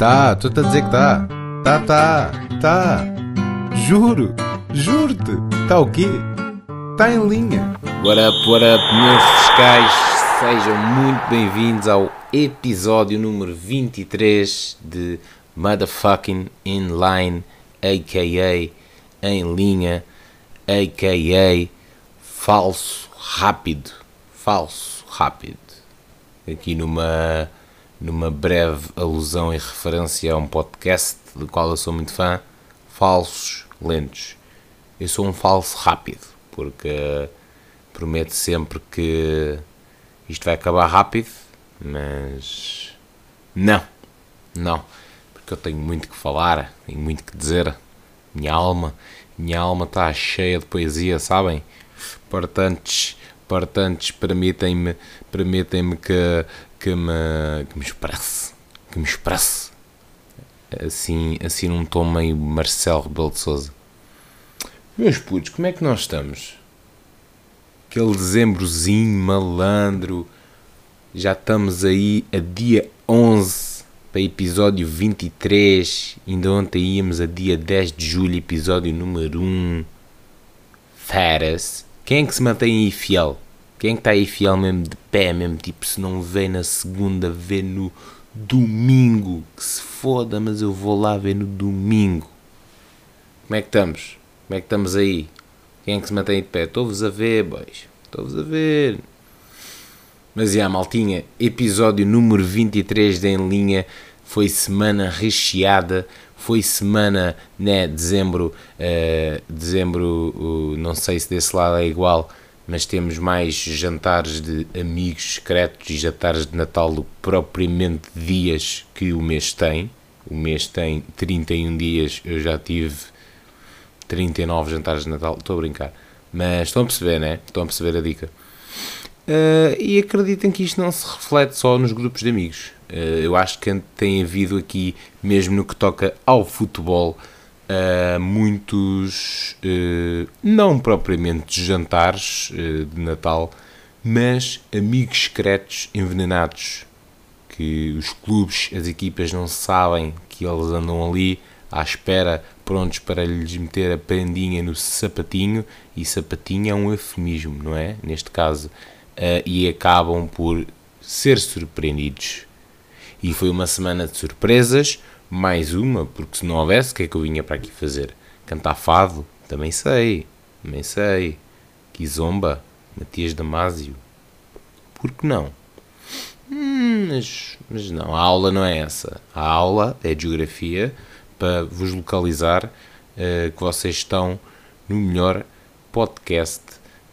Tá, tu a dizer que tá. Tá, tá, tá. Juro, juro-te. Tá o quê? Tá em linha. What up, meus fiscais? Sejam muito bem-vindos ao episódio número 23 de Motherfucking Inline, a.k.a. em linha, a.k.a. falso rápido. Falso rápido. Aqui numa, numa breve alusão e referência a um podcast do qual eu sou muito fã, Falsos Lentos. Eu sou um falso rápido, porque prometo sempre que isto vai acabar rápido, mas não, não, porque eu tenho muito que falar, tenho muito que dizer. Minha alma, minha alma está cheia de poesia, sabem? Portanto, portanto permitem-me permitem-me que, que, me, que me expresse, que me expresse. Assim, assim num tom meio Marcelo Rebelo de Souza. Meus putos, como é que nós estamos? Aquele dezembrozinho malandro. Já estamos aí a dia 11 para episódio 23. Ainda ontem íamos a dia 10 de julho, episódio número 1. Feras. Quem é que se mantém aí fiel? Quem que está aí fiel mesmo de pé, mesmo? Tipo, se não vê na segunda, vê no domingo. Que se foda, mas eu vou lá ver no domingo. Como é que estamos? Como é que estamos aí? Quem é que se mantém de pé? Estou-vos a ver, boys. Estou-vos a ver. Mas, já, maltinha, episódio número 23 de Em Linha foi semana recheada, foi semana, né, dezembro, uh, dezembro, uh, não sei se desse lado é igual, mas temos mais jantares de amigos secretos e jantares de Natal do que propriamente dias que o mês tem. O mês tem 31 dias, eu já tive 39 jantares de Natal, estou a brincar. Mas estão a perceber, né? Estão a perceber a dica. Uh, e acreditem que isto não se reflete só nos grupos de amigos. Uh, eu acho que tem havido aqui, mesmo no que toca ao futebol, uh, muitos, não propriamente jantares de Natal, mas amigos secretos envenenados. Que os clubes, as equipas não sabem que eles andam ali à espera, prontos para lhes meter a prendinha no sapatinho, e sapatinho é um eufemismo, não é? Neste caso, uh, e acabam por ser surpreendidos. E foi uma semana de surpresas, mais uma, porque se não houvesse, o que é que eu vinha para aqui fazer? Cantar fado? Também sei, também sei. Kizomba, Matias Damasio. Por que não? Hum, mas, mas não, a aula não é essa. A aula é de geografia para vos localizar uh, que vocês estão no melhor podcast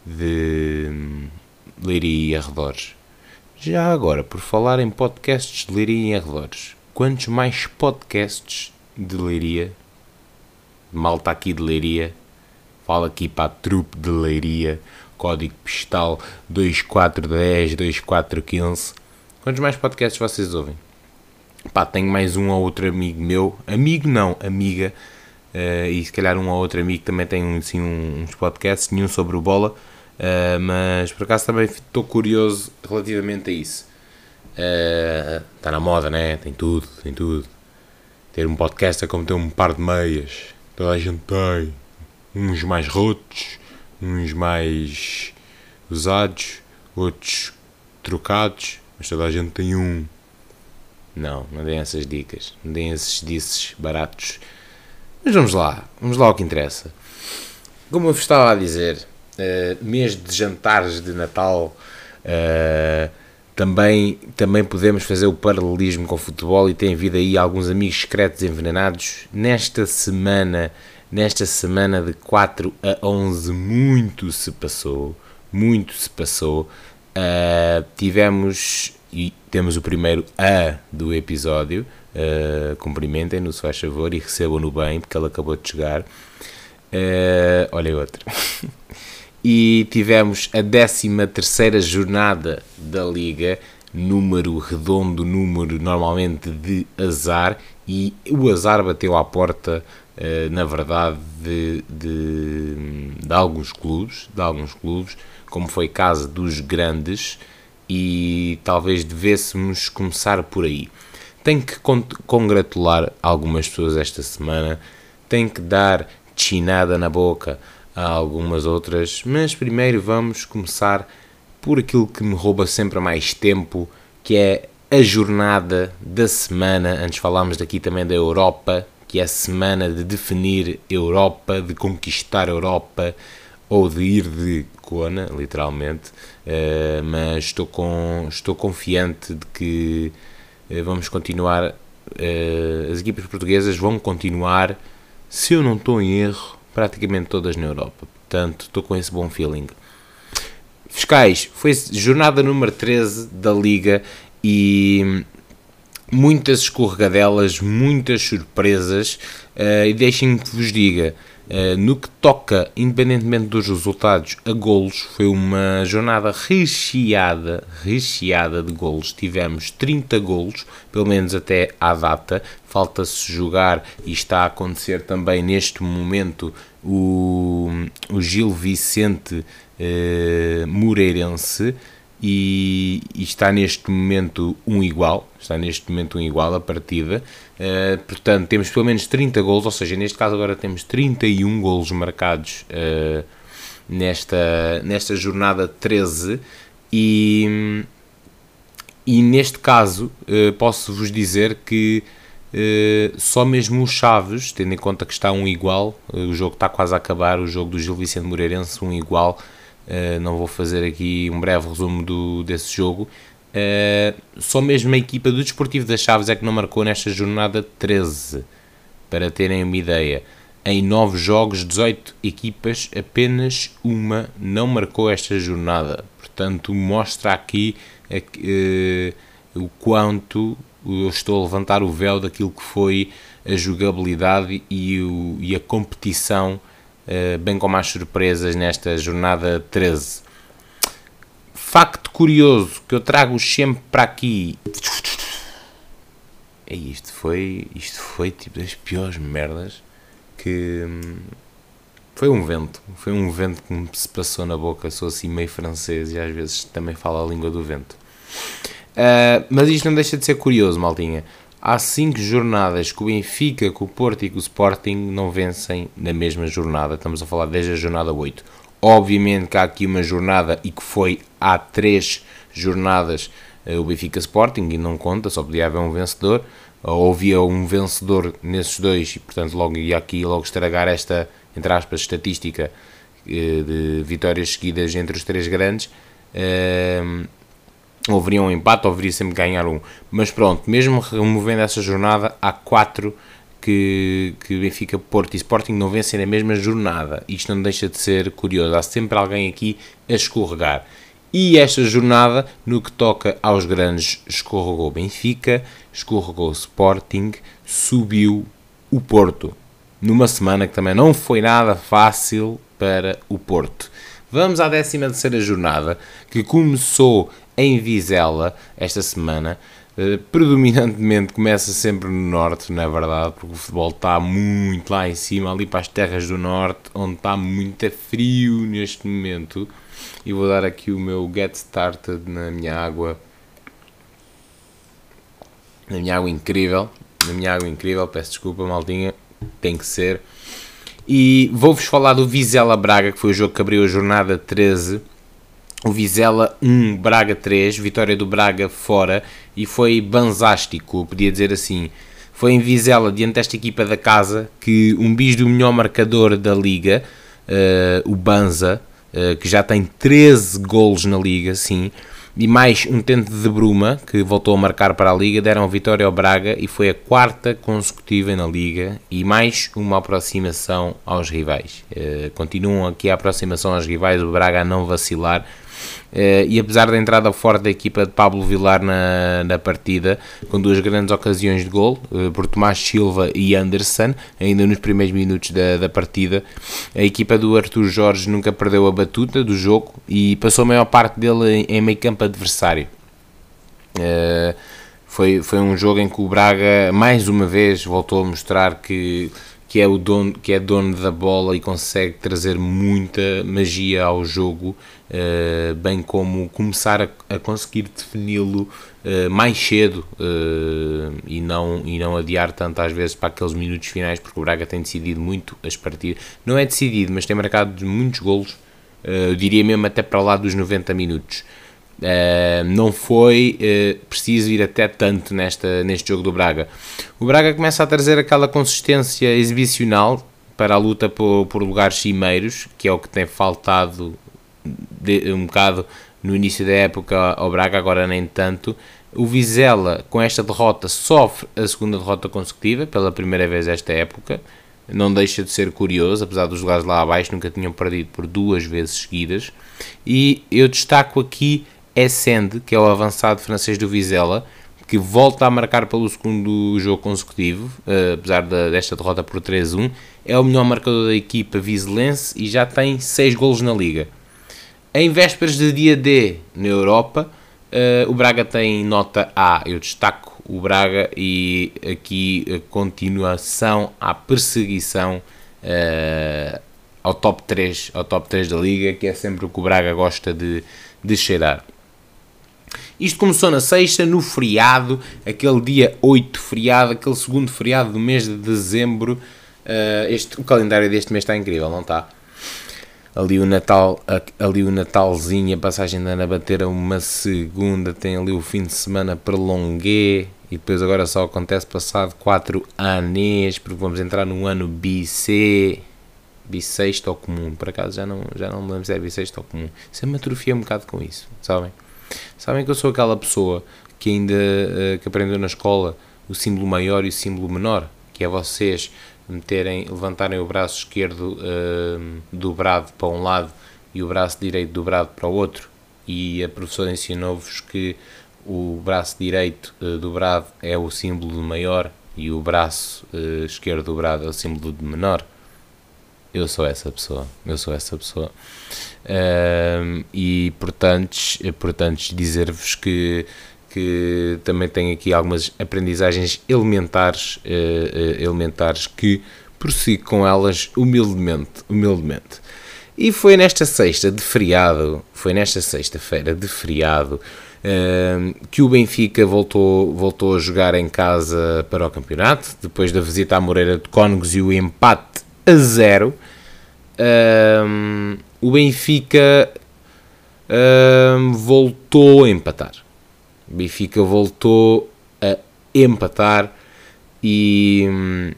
de hum, Leiria e arredores. Já agora, por falar em podcasts de Leiria e arredores, quantos mais podcasts de Leiria, malta aqui de Leiria, fala aqui para a trupe de Leiria, código postal 2410, 2415, quantos mais podcasts vocês ouvem? Pá, tenho mais um ou outro amigo meu, amigo não, amiga, uh, e se calhar um ou outro amigo também tem assim, uns podcasts, nenhum sobre o bola, uh, mas por acaso também estou curioso relativamente a isso. Está uh, na moda, né? Tem tudo, tem tudo. Ter um podcast é como ter um par de meias. Toda a gente tem. Uns mais rotos, uns mais usados, outros trocados, mas toda a gente tem um. Não, não deem essas dicas, não deem esses disses baratos. Mas vamos lá, vamos lá ao que interessa. Como eu vos estava a dizer, uh, mês de jantares de Natal, uh, também, também podemos fazer o paralelismo com o futebol e tem havido aí alguns amigos secretos envenenados. Nesta semana, nesta semana de 4 a 11, muito se passou, muito se passou. Uh, tivemos e temos o primeiro A do episódio. Uh, cumprimentem-no, se faz favor, e recebam-no bem, porque ele acabou de chegar. Uh, olha outro. e tivemos a 13 terceira jornada da Liga, número redondo, número normalmente de azar, e o azar bateu à porta, uh, na verdade, de, de, de alguns clubes, de alguns clubes, como foi caso dos grandes, e talvez devêssemos começar por aí. tenho que congratular algumas pessoas esta semana, tenho que dar chinada na boca a algumas outras, mas primeiro vamos começar por aquilo que me rouba sempre mais tempo, que é a jornada da semana. Antes falámos daqui também da Europa, que é a semana de definir Europa, de conquistar Europa ou de ir de Kona, literalmente. Uh, mas estou, com, estou confiante de que uh, vamos continuar. Uh, as equipas portuguesas vão continuar, se eu não estou em erro, praticamente todas na Europa. Portanto, estou com esse bom feeling. Fiscais, foi jornada número 13 da Liga e muitas escorregadelas, muitas surpresas. Uh, e deixem-me que vos diga, uh, no que toca, independentemente dos resultados, a golos, foi uma jornada recheada, recheada de golos. Tivemos 30 golos, pelo menos até à data. Falta-se jogar e está a acontecer também neste momento o, o Gil Vicente uh, Moreirense e, e, está neste momento um igual, está neste momento um igual a partida, uh, portanto temos pelo menos 30 golos, ou seja, neste caso agora temos 31 golos marcados uh, nesta, nesta jornada 13 e, e neste caso uh, posso-vos dizer que só mesmo os Chaves, tendo em conta que está um igual, o jogo está quase a acabar, o jogo do Gil Vicente Moreirense um igual, Uh, não vou fazer aqui um breve resumo do, desse jogo. Só mesmo a equipa do Desportivo das Chaves é que não marcou nesta jornada 13. Para terem uma ideia, em 9 jogos, 18 equipas, apenas uma não marcou esta jornada. Portanto, mostra aqui o quanto eu estou a levantar o véu daquilo que foi a jogabilidade e, o, e a competição eh, bem como as surpresas nesta jornada 13. Facto curioso que eu trago sempre para aqui. É isto foi, isto foi tipo das piores merdas que foi um vento, foi um vento que me se passou na boca, sou assim meio francês e às vezes também falo a língua do vento. Uh, mas isto não deixa de ser curioso, maltinha há cinco jornadas que o Benfica, que o Porto e que o Sporting não vencem na mesma jornada. Estamos a falar desde a jornada 8. Obviamente que há aqui uma jornada e que foi há três jornadas eh, o Benfica Sporting e não conta, só podia haver um vencedor. Ou havia um vencedor nesses dois e, portanto, logo ia aqui logo estragar esta, entre aspas, estatística de vitórias seguidas entre os três grandes. Ehm, ou haveria um empate ou haveria sempre ganhar um. Mas pronto, mesmo removendo essa jornada, há quatro que, que Benfica, Porto e Sporting não vencem na mesma jornada. Isto não deixa de ser curioso. Há sempre alguém aqui a escorregar. E esta jornada, no que toca aos grandes, escorregou Benfica, escorregou Sporting, subiu o Porto. Numa semana que também não foi nada fácil para o Porto. Vamos à 13 terceira jornada, que começou em Vizela esta semana. Uh, predominantemente começa sempre no norte, não é verdade? Porque o futebol está muito lá em cima, ali para as terras do norte, onde está muito frio neste momento. E vou dar aqui o meu get started na minha água. Na minha água incrível. Na minha água incrível, peço desculpa, maldinha. Tem que ser. E vou-vos falar do Vizela Braga, que foi o jogo que abriu a jornada 13 o Vizela 1, Braga 3, vitória do Braga fora e foi banzástico, podia dizer assim. Foi em Vizela, diante desta equipa da casa, que um bis do melhor marcador da liga, uh, o Banza, uh, que já tem 13 golos na liga, sim, e mais um tente de Bruma, que voltou a marcar para a Liga, deram vitória ao Braga e foi a quarta consecutiva na Liga e mais uma aproximação aos rivais. Uh, continuam aqui a aproximação aos rivais, o Braga a não vacilar e apesar da entrada forte da equipa de Pablo Vilar na, na partida, com duas grandes ocasiões de gol, uh, por Tomás Silva e Anderson, ainda nos primeiros minutos da, da partida, a equipa do Arthur Jorge nunca perdeu a batuta do jogo e passou a maior parte dele em, meio campo adversário. Uh, foi, foi um jogo em que o Braga mais uma vez voltou a mostrar que que é o dono, que é dono da bola e consegue trazer muita magia ao jogo, uh, bem como começar a, a conseguir defini-lo uh, mais cedo uh, e, não, e não adiar tanto às vezes para aqueles minutos finais, porque o Braga tem decidido muito as partidas. Não é decidido, mas tem marcado muitos golos, eu diria mesmo até para lá dos 90 minutos. Não foi preciso ir até tanto nesta, neste jogo do Braga. O Braga começa a trazer aquela consistência exibicional para a luta por, por lugares cimeiros, que é o que tem faltado de, um bocado no início da época ao Braga, agora nem tanto. O Vizela, com esta derrota, sofre a segunda derrota consecutiva, pela primeira vez esta época. Não deixa de ser curioso, apesar dos lugares lá abaixo nunca tinham perdido por duas vezes seguidas. E eu destaco aqui Essende, que é o avançado francês do Vizela, que volta a marcar pelo segundo jogo consecutivo, uh, apesar da, desta derrota por 3-1. É o melhor marcador da equipa vizelense e já tem 6 golos na liga. Em vésperas de dia D na Europa, uh, o Braga tem nota A. Eu destaco o Braga e aqui a continuação à perseguição uh, ao top 3, ao top 3 da Liga, que é sempre o que o Braga gosta de, de cheirar. Isto começou na sexta, no feriado, aquele dia 8 feriado, aquele segundo feriado do mês de dezembro. Uh, este, o calendário deste mês está incrível, não está? ali o Natal, ali o Natalzinho, a passagem da Ana Bater uma segunda, tem ali o fim de semana prolongué e depois agora só acontece passado 4 anos, porque vamos entrar no ano BC, bissexto ou comum, por acaso já não, já não me lembro se é bissexto ou comum, isso me atrofia um bocado com isso, sabem? Sabem que eu sou aquela pessoa que ainda, uh, que aprendeu na escola o símbolo maior e o símbolo menor, que é vocês meterem, levantarem o braço esquerdo uh, dobrado para um lado e o braço direito dobrado para o outro. E a professora ensinou-vos que o braço direito uh, dobrado é o símbolo maior e o braço uh, esquerdo dobrado é o símbolo de menor. Eu sou essa pessoa, eu sou essa pessoa. e portanto, portanto dizer-vos que que também tem aqui algumas aprendizagens elementares, uh, uh, elementares que prossigo com elas humildemente, humildemente. E foi nesta sexta de feriado, foi nesta sexta-feira de feriado, que o Benfica voltou, voltou a jogar em casa para o campeonato, depois da visita à Moreira de Cónegos e o empate a zero. O Benfica voltou a empatar. O Benfica voltou a empatar e,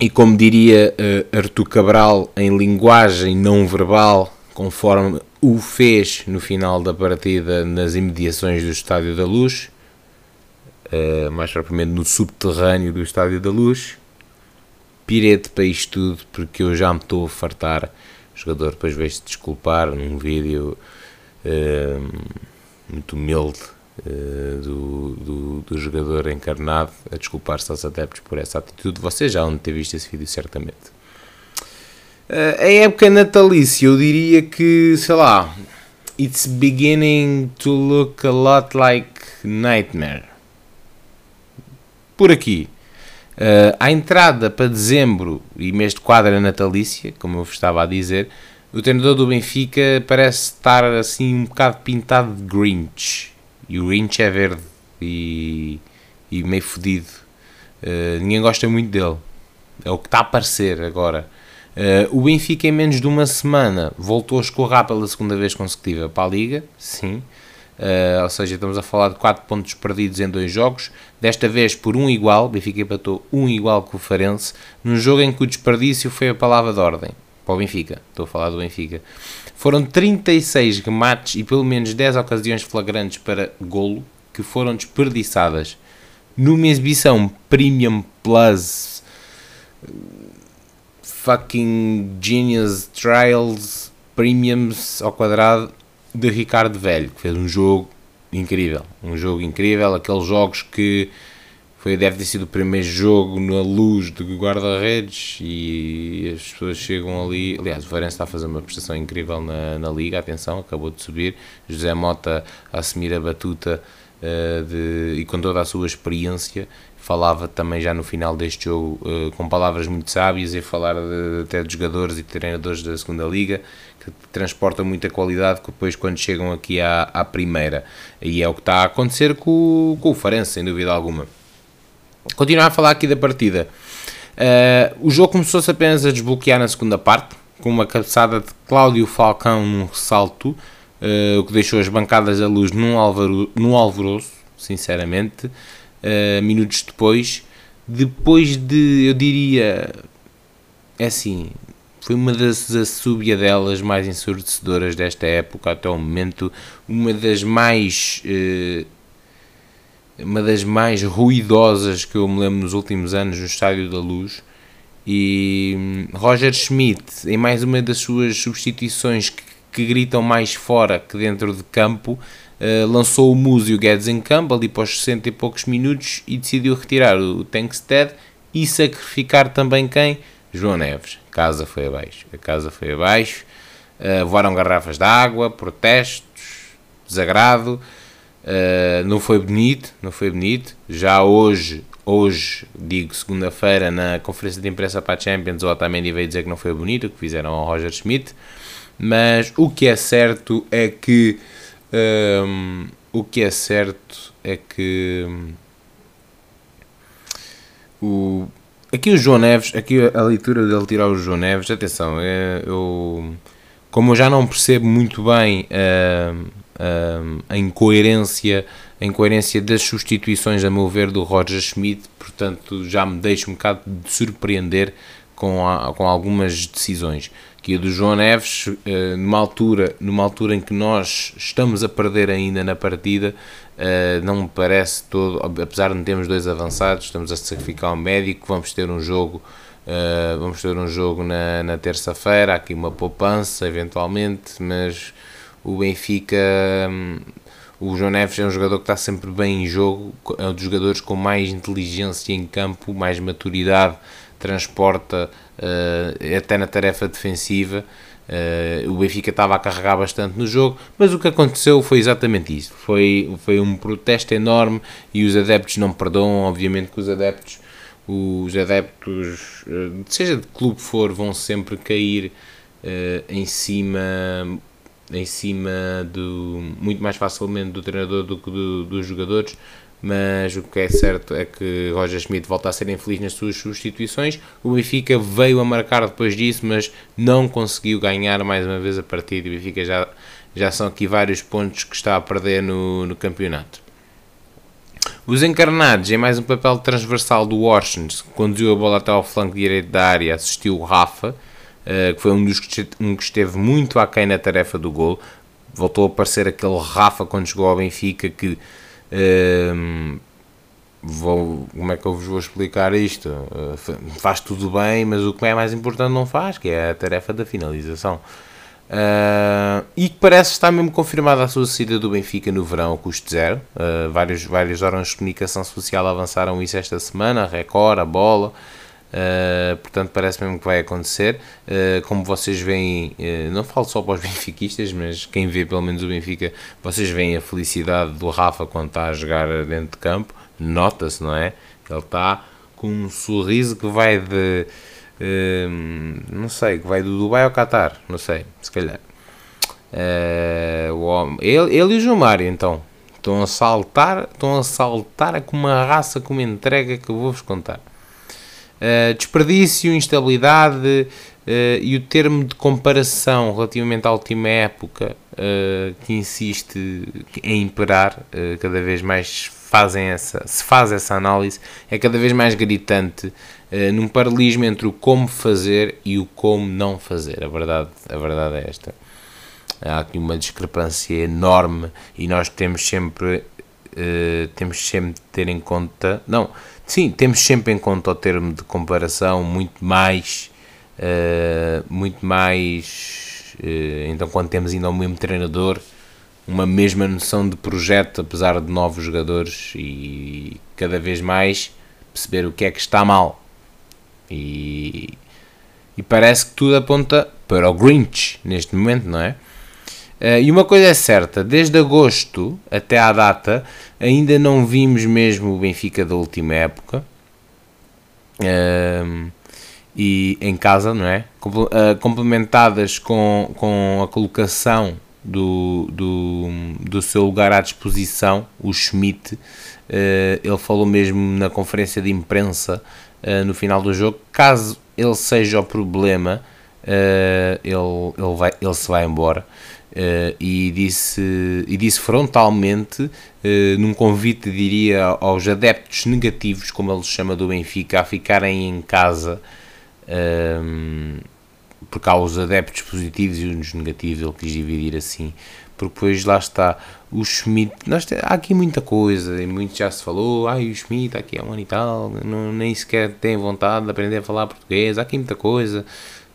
e como diria uh, Artur Cabral em linguagem não verbal, conforme o fez no final da partida nas imediações do Estádio da Luz, uh, mais propriamente no subterrâneo do Estádio da Luz, pirete para isto tudo porque eu já me estou a fartar. O jogador depois veio-se desculpar num vídeo. Uh, muito humilde uh, do, do, do, jogador encarnado a desculpar-se aos adeptos por essa atitude. Vocês já vão ter visto esse vídeo, certamente. Uh, a época natalícia, eu diria que, sei lá, it's beginning to look a lot like Nightmare. Por aqui. Uh, a entrada para dezembro e mês de quadra natalícia, como eu vos estava a dizer, o treinador do Benfica parece estar assim um bocado pintado de Grinch. E o Grinch é verde e, e meio fodido. Uh, ninguém gosta muito dele. É o que está a aparecer agora. Uh, o Benfica, em menos de uma semana, voltou a escorrar pela segunda vez consecutiva para a Liga. Sim. Uh, ou seja, estamos a falar de 4 pontos perdidos em dois jogos, desta vez por um igual, Benfica empatou um igual com o Farense, num jogo em que o desperdício foi a palavra de ordem para o Benfica, estou a falar do Benfica. Foram 36 remates e pelo menos 10 ocasiões flagrantes para golo que foram desperdiçadas numa exibição Premium Plus. Fucking Genius Trials Premiums ao quadrado de Ricardo Velho, que fez um jogo incrível, um jogo incrível, aqueles jogos que foi, deve ter sido o primeiro jogo na luz de guarda-redes e as pessoas chegam ali. Aliás, o Farense está a fazer uma prestação incrível na, na Liga, atenção, acabou de subir. José Mota a assumir a batuta uh, de, e com toda a sua experiência falava também já no final deste jogo uh, com palavras muito sábias e falar de, até de jogadores e treinadores da segunda liga que transportam muita qualidade que depois quando chegam aqui à, à primeira. E é o que está a acontecer com, com o Farense sem dúvida alguma. Continuar a falar aqui da partida. Uh, o jogo começou-se apenas a desbloquear na segunda parte com uma cabeçada de Cláudio Falcão num ressalto uh, o que deixou as bancadas à luz num, alvaro, num alvoroço sinceramente uh, minutos depois, depois de, eu diria, é assim, foi uma das assobiadelas mais ensurdecedoras desta época até o momento, uma das mais... Uh, uma das mais ruidosas que eu me lembro nos últimos anos no Estádio da Luz. E hum, Roger Schmidt em mais uma das suas substituições que, que gritam mais fora que dentro de campo eh, lançou o Muso e o Guedes em campo ali para os 60 e poucos minutos e decidiu retirar o Tankstead e sacrificar também quem? João Neves. Casa foi abaixo. A casa foi abaixo. Uh, voaram garrafas de água, protestos, desagrado. Uh, não foi bonito, não foi bonito. Já hoje, hoje, digo segunda-feira, na conferência de imprensa para a Champions, o Otamendi veio dizer que não foi bonito o que fizeram ao Roger Schmidt. Mas o que é certo é que um, o que é certo é que o, aqui o João Neves, aqui a leitura dele tirar o João Neves, atenção, é, eu, como eu já não percebo muito bem a incoerência, a incoerência das substituições, a meu ver, do Roger Schmidt, portanto já me deixo um bocado de surpreender com, a, com algumas decisões. Que a do João Neves, uh, numa, altura, numa altura em que nós estamos a perder ainda na partida, uh, não me parece todo, apesar de não termos dois avançados, estamos a sacrificar um médico, vamos ter um jogo, uh, vamos ter um jogo na, na terça-feira, aqui uma poupança eventualmente, mas o Benfica, um, o João Neves é um jogador que está sempre bem em jogo, é um dos jogadores com mais inteligência em campo, mais maturidade, transporta uh, até na tarefa defensiva. Uh, o Benfica estava a carregar bastante no jogo, mas o que aconteceu foi exatamente isso. Foi, foi um protesto enorme e os adeptos não perdoam. Obviamente que os adeptos, os adeptos, uh, seja de clube for, vão sempre cair uh, em cima em cima do muito mais facilmente do treinador do que do, dos jogadores mas o que é certo é que Roger Schmidt volta a ser infeliz nas suas substituições. O Benfica veio a marcar depois disso, mas não conseguiu ganhar mais uma vez a partida. O Benfica já, já são aqui vários pontos que está a perder no, no campeonato. Os encarnados, em mais um papel transversal do Washington, conduziu a bola até ao flanco direito da área, assistiu o Rafa, eh, que foi um dos que, que esteve muito aquém na tarefa do gol. Voltou a aparecer aquele Rafa quando chegou ao Benfica que um, vou, como é que eu vos vou explicar isto? Uh, faz tudo bem, mas o que é mais importante não faz, que é a tarefa da finalização. Uh, e que parece estar mesmo confirmada a sua saída do Benfica no verão, custo zero. Uh, vários, vários órgãos de comunicação social avançaram isso esta semana, a Record, a Bola. Uh, portanto, parece mesmo que vai acontecer. Uh, como vocês veem, uh, não falo só para os benfiquistas, mas quem vê pelo menos o Benfica, vocês veem a felicidade do Rafa quando está a jogar dentro de campo. Nota-se, não é? Ele está com um sorriso que vai de. não sei, que vai do Dubai ao Qatar, não sei, se calhar. ele, ele e o João Mário, então, estão a saltar, estão a saltar com uma raça, com uma entrega que vou-vos contar. Uh, desperdício, instabilidade uh, e o termo de comparação relativamente à última época uh, que insiste em imperar, cada vez mais fazem essa, se faz essa análise, é cada vez mais gritante num paralelismo entre o como fazer e o como não fazer. A verdade, a verdade é esta. Há aqui uma discrepância enorme e nós temos sempre, temos sempre de ter em conta. Não, Sim, temos sempre em conta o termo de comparação muito mais, uh, muito mais, uh, então quando temos ainda o mesmo treinador, uma mesma noção de projeto, apesar de novos jogadores e cada vez mais perceber o que é que está mal. E, e parece que tudo aponta para o Grinch neste momento, não é? Uh, e uma coisa é certa, desde agosto até à data, ainda não vimos mesmo o Benfica da última época. Uh, e em casa, não é? Uh, complementadas com, com a colocação do, do, do seu lugar à disposição, o Schmidt. ele falou mesmo na conferência de imprensa no final do jogo, caso ele seja o problema, ele, ele, vai, ele se vai embora. Uh, e, disse, e disse frontalmente, uh, num convite, diria, aos adeptos negativos, como ele chama do Benfica, a ficarem em casa, uh, porque há os adeptos positivos e os negativos, ele quis dividir assim, porque depois lá está o Schmidt, nós, há aqui muita coisa, e muito já se falou, ai o Schmidt aqui é um ano e tal, não, nem sequer tem vontade de aprender a falar português, há aqui muita coisa,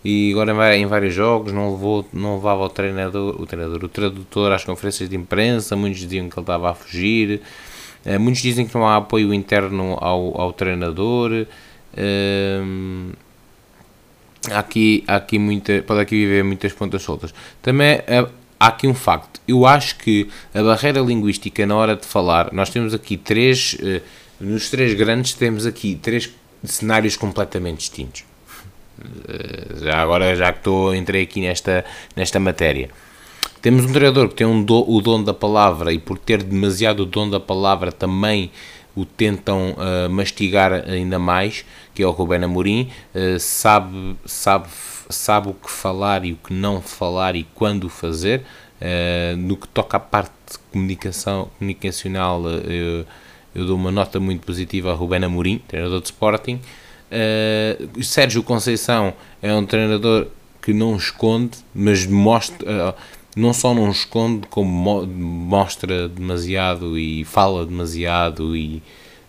e agora em vários jogos não, levou, não levava o treinador, o treinador, o tradutor às conferências de imprensa, muitos diziam que ele estava a fugir, uh, muitos dizem que não há apoio interno ao, ao treinador, há aqui, aqui muita, pode aqui viver muitas pontas soltas. Também uh, há aqui um facto, eu acho que a barreira linguística na hora de falar, nós temos aqui três, nos três grandes temos aqui três cenários completamente distintos eh, já agora já que estou entrei aqui nesta nesta matéria. Temos um treinador que tem um do, o dom da palavra e por ter demasiado o dom da palavra também o tentam uh, mastigar ainda mais que é o Rubén Amorim. Uh, sabe sabe sabe o que falar e o que não falar e quando fazer. Uh, no que toca à parte de comunicação comunicacional eu, eu dou uma nota muito positiva a Rubén Amorim treinador de Sporting Uh, Sérgio Conceição é um treinador que não esconde, mas mostra, uh, não só não esconde, como mo mostra demasiado e fala demasiado e,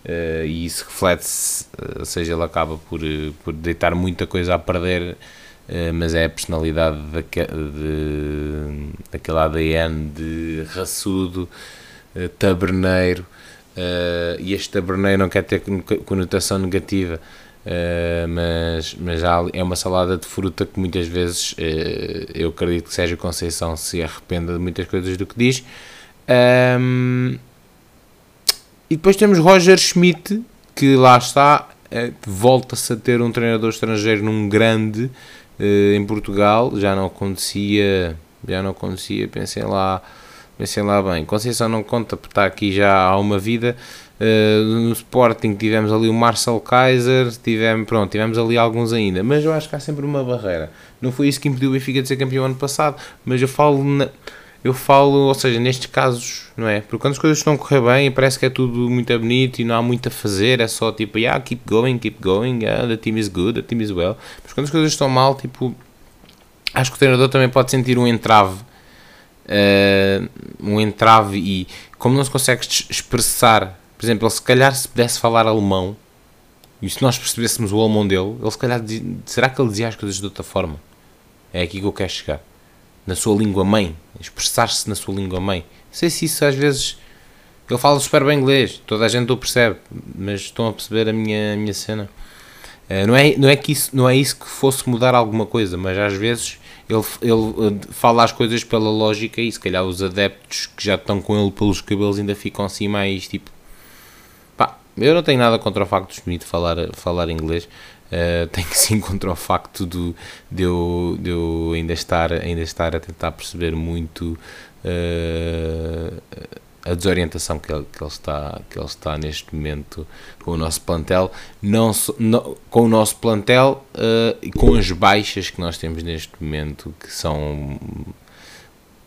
uh, e isso reflete-se, ou seja, ele acaba por, por deitar muita coisa a perder, mas é a personalidade daque, de, daquele ADN de raçudo, taberneiro, e este taberneiro não quer ter conotação negativa, Uh, mas, mas é uma salada de fruta que muitas vezes uh, eu acredito que Sérgio Conceição se arrependa de muitas coisas do que diz. Um, e depois temos Roger Schmidt, que lá está, uh, volta-se a ter um treinador estrangeiro num grande em Portugal, já não acontecia, já não acontecia, pensem lá, pensem lá bem. Conceição não conta porque está aqui já há uma vida. Uh, no Sporting tivemos ali o Marcel Kaiser, tivemos, pronto, tivemos ali alguns ainda, mas eu acho que há sempre uma barreira. Não foi isso que impediu o Benfica de ser campeão ano passado, mas eu falo, na, eu falo, ou seja, nestes casos, não é? Porque quando as coisas estão a correr bem, parece que é tudo muito bonito e não há muito a fazer, é só tipo, yeah, keep going, keep going, yeah, the team is good, the team is well. Mas quando as coisas estão mal, tipo, acho que o treinador também pode sentir um entrave, uh, um entrave e como não se consegue expressar por exemplo, ele se calhar se pudesse falar alemão, e se nós percebêssemos o alemão dele, ele se calhar será que ele dizia as coisas de outra forma? É aqui que eu quero chegar. Na sua língua mãe, expressar-se na sua língua mãe. Não sei se isso às vezes. Ele fala super bem inglês, toda a gente o percebe, mas estão a perceber a minha, a minha cena. Uh, não, é, não, é que isso, não é isso que fosse mudar alguma coisa, mas às vezes ele, ele uh, fala as coisas pela lógica e se calhar os adeptos que já estão com ele pelos cabelos ainda ficam assim mais tipo eu não tenho nada contra o facto de Schmidt falar, falar inglês. Uh, tenho sim contra o facto de, de, eu, de eu ainda estar, ainda estar a tentar perceber muito uh, a desorientação que ele, que, ele está, que ele está neste momento com o nosso plantel, não, não com o nosso plantel uh, e com as baixas que nós temos neste momento, que são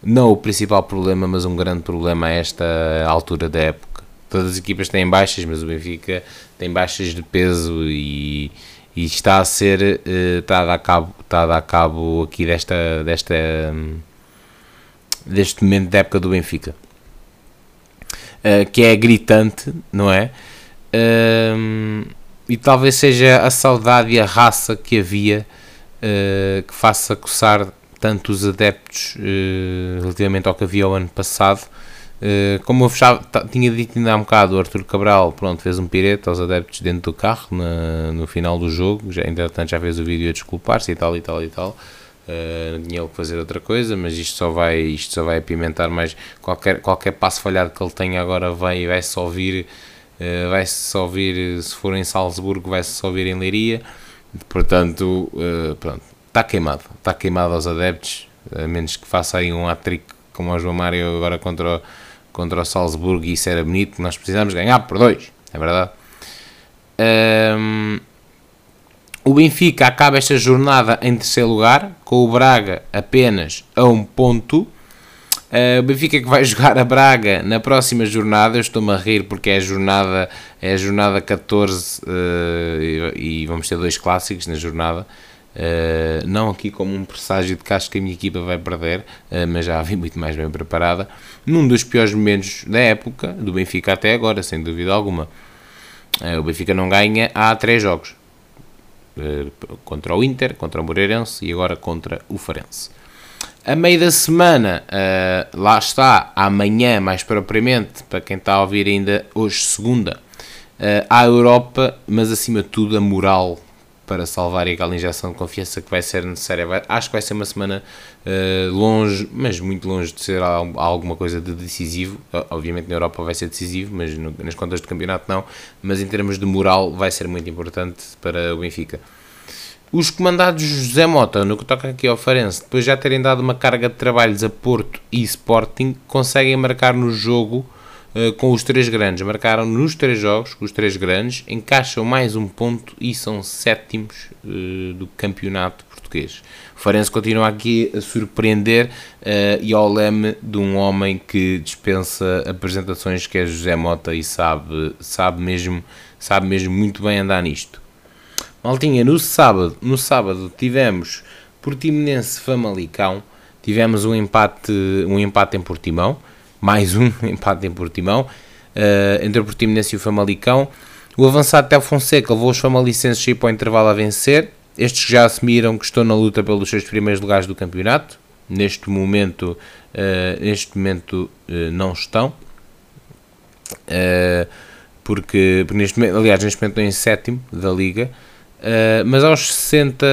não o principal problema, mas um grande problema a esta altura da época todas as equipas têm baixas, mas o Benfica tem baixas de peso e, e está a ser uh, está, a dar cabo, está a dar cabo aqui desta, desta deste momento da época do Benfica uh, que é gritante, não é? Uh, e talvez seja a saudade e a raça que havia uh, que faça coçar tanto os adeptos relativamente ao que havia o ano passado eh, como eu já tinha dito ainda há um bocado, o Arthur Cabral pronto, fez um pirete aos adeptos dentro do carro na, no final do jogo, já, entretanto já fez o vídeo a desculpar-se e tal e tal e tal. Uh, tinha ele que fazer outra coisa, mas isto só vai, isto só vai apimentar mais. Qualquer, qualquer passo falhado que ele tenha agora vai, vai só vir, uh, vai só vir, se for em Salzburgo, vai só vir em Leiria. Portanto, uh, pronto, está queimado, está queimado aos adeptos, a menos que faça aí um hat-trick como o João Mário agora contra o, contra o Salzburgo e isso era bonito, nós precisamos ganhar por dois, é verdade. Um, o Benfica acaba esta jornada em terceiro lugar, com o Braga apenas a um ponto. Uh, o Benfica que vai jogar a Braga na próxima jornada, eu estou-me a rir porque é a jornada, é a jornada 14 uh, e, e, vamos ter dois clássicos na jornada. Uh, não aqui como um presságio de acho que a minha equipa vai perder, mas já a vi muito mais bem preparada. Num dos piores momentos da época, do Benfica até agora, sem dúvida alguma. o Benfica não ganha há três jogos eh, contra o Inter, contra o Moreirense e agora contra o Farense. A meio da semana, uh, lá está, amanhã mais propriamente, para quem está a ouvir ainda hoje, segunda, uh, à Europa, mas acima de tudo a moral para salvar aquela injeção de confiança que vai ser necessária. Vai, acho que vai ser uma semana uh, longe, mas muito longe de ser alguma coisa de decisivo. Obviamente na Europa vai ser decisivo, mas no, nas contas do campeonato não. Mas em termos de moral vai ser muito importante para o Benfica. Os comandados José Mota, no que toca aqui ao Farense, depois de já terem dado uma carga de trabalhos a Porto e Sporting, conseguem marcar no jogo com os três grandes. Marcaram nos três jogos com os três grandes, encaixam mais um ponto e são sétimos uh, do campeonato português. O Farense continua aqui a surpreender uh, e ao leme de um homem que dispensa apresentações que é José Mota e sabe, sabe, mesmo, sabe mesmo muito bem andar nisto. Maltinha, no sábado, no sábado tivemos Portimonense Famalicão, tivemos um empate, um empate em Portimão, mais um empate em Portimão, uh, entre o Portimonense e o Famalicão. O avançado Tel Fonseca levou os famalicenses para o intervalo a vencer. Estes já assumiram que estão na luta pelos seus primeiros lugares do campeonato. Neste momento, uh, neste momento uh, não estão. porque, porque neste aliás, neste momento estão em sétimo da Liga. mas aos 60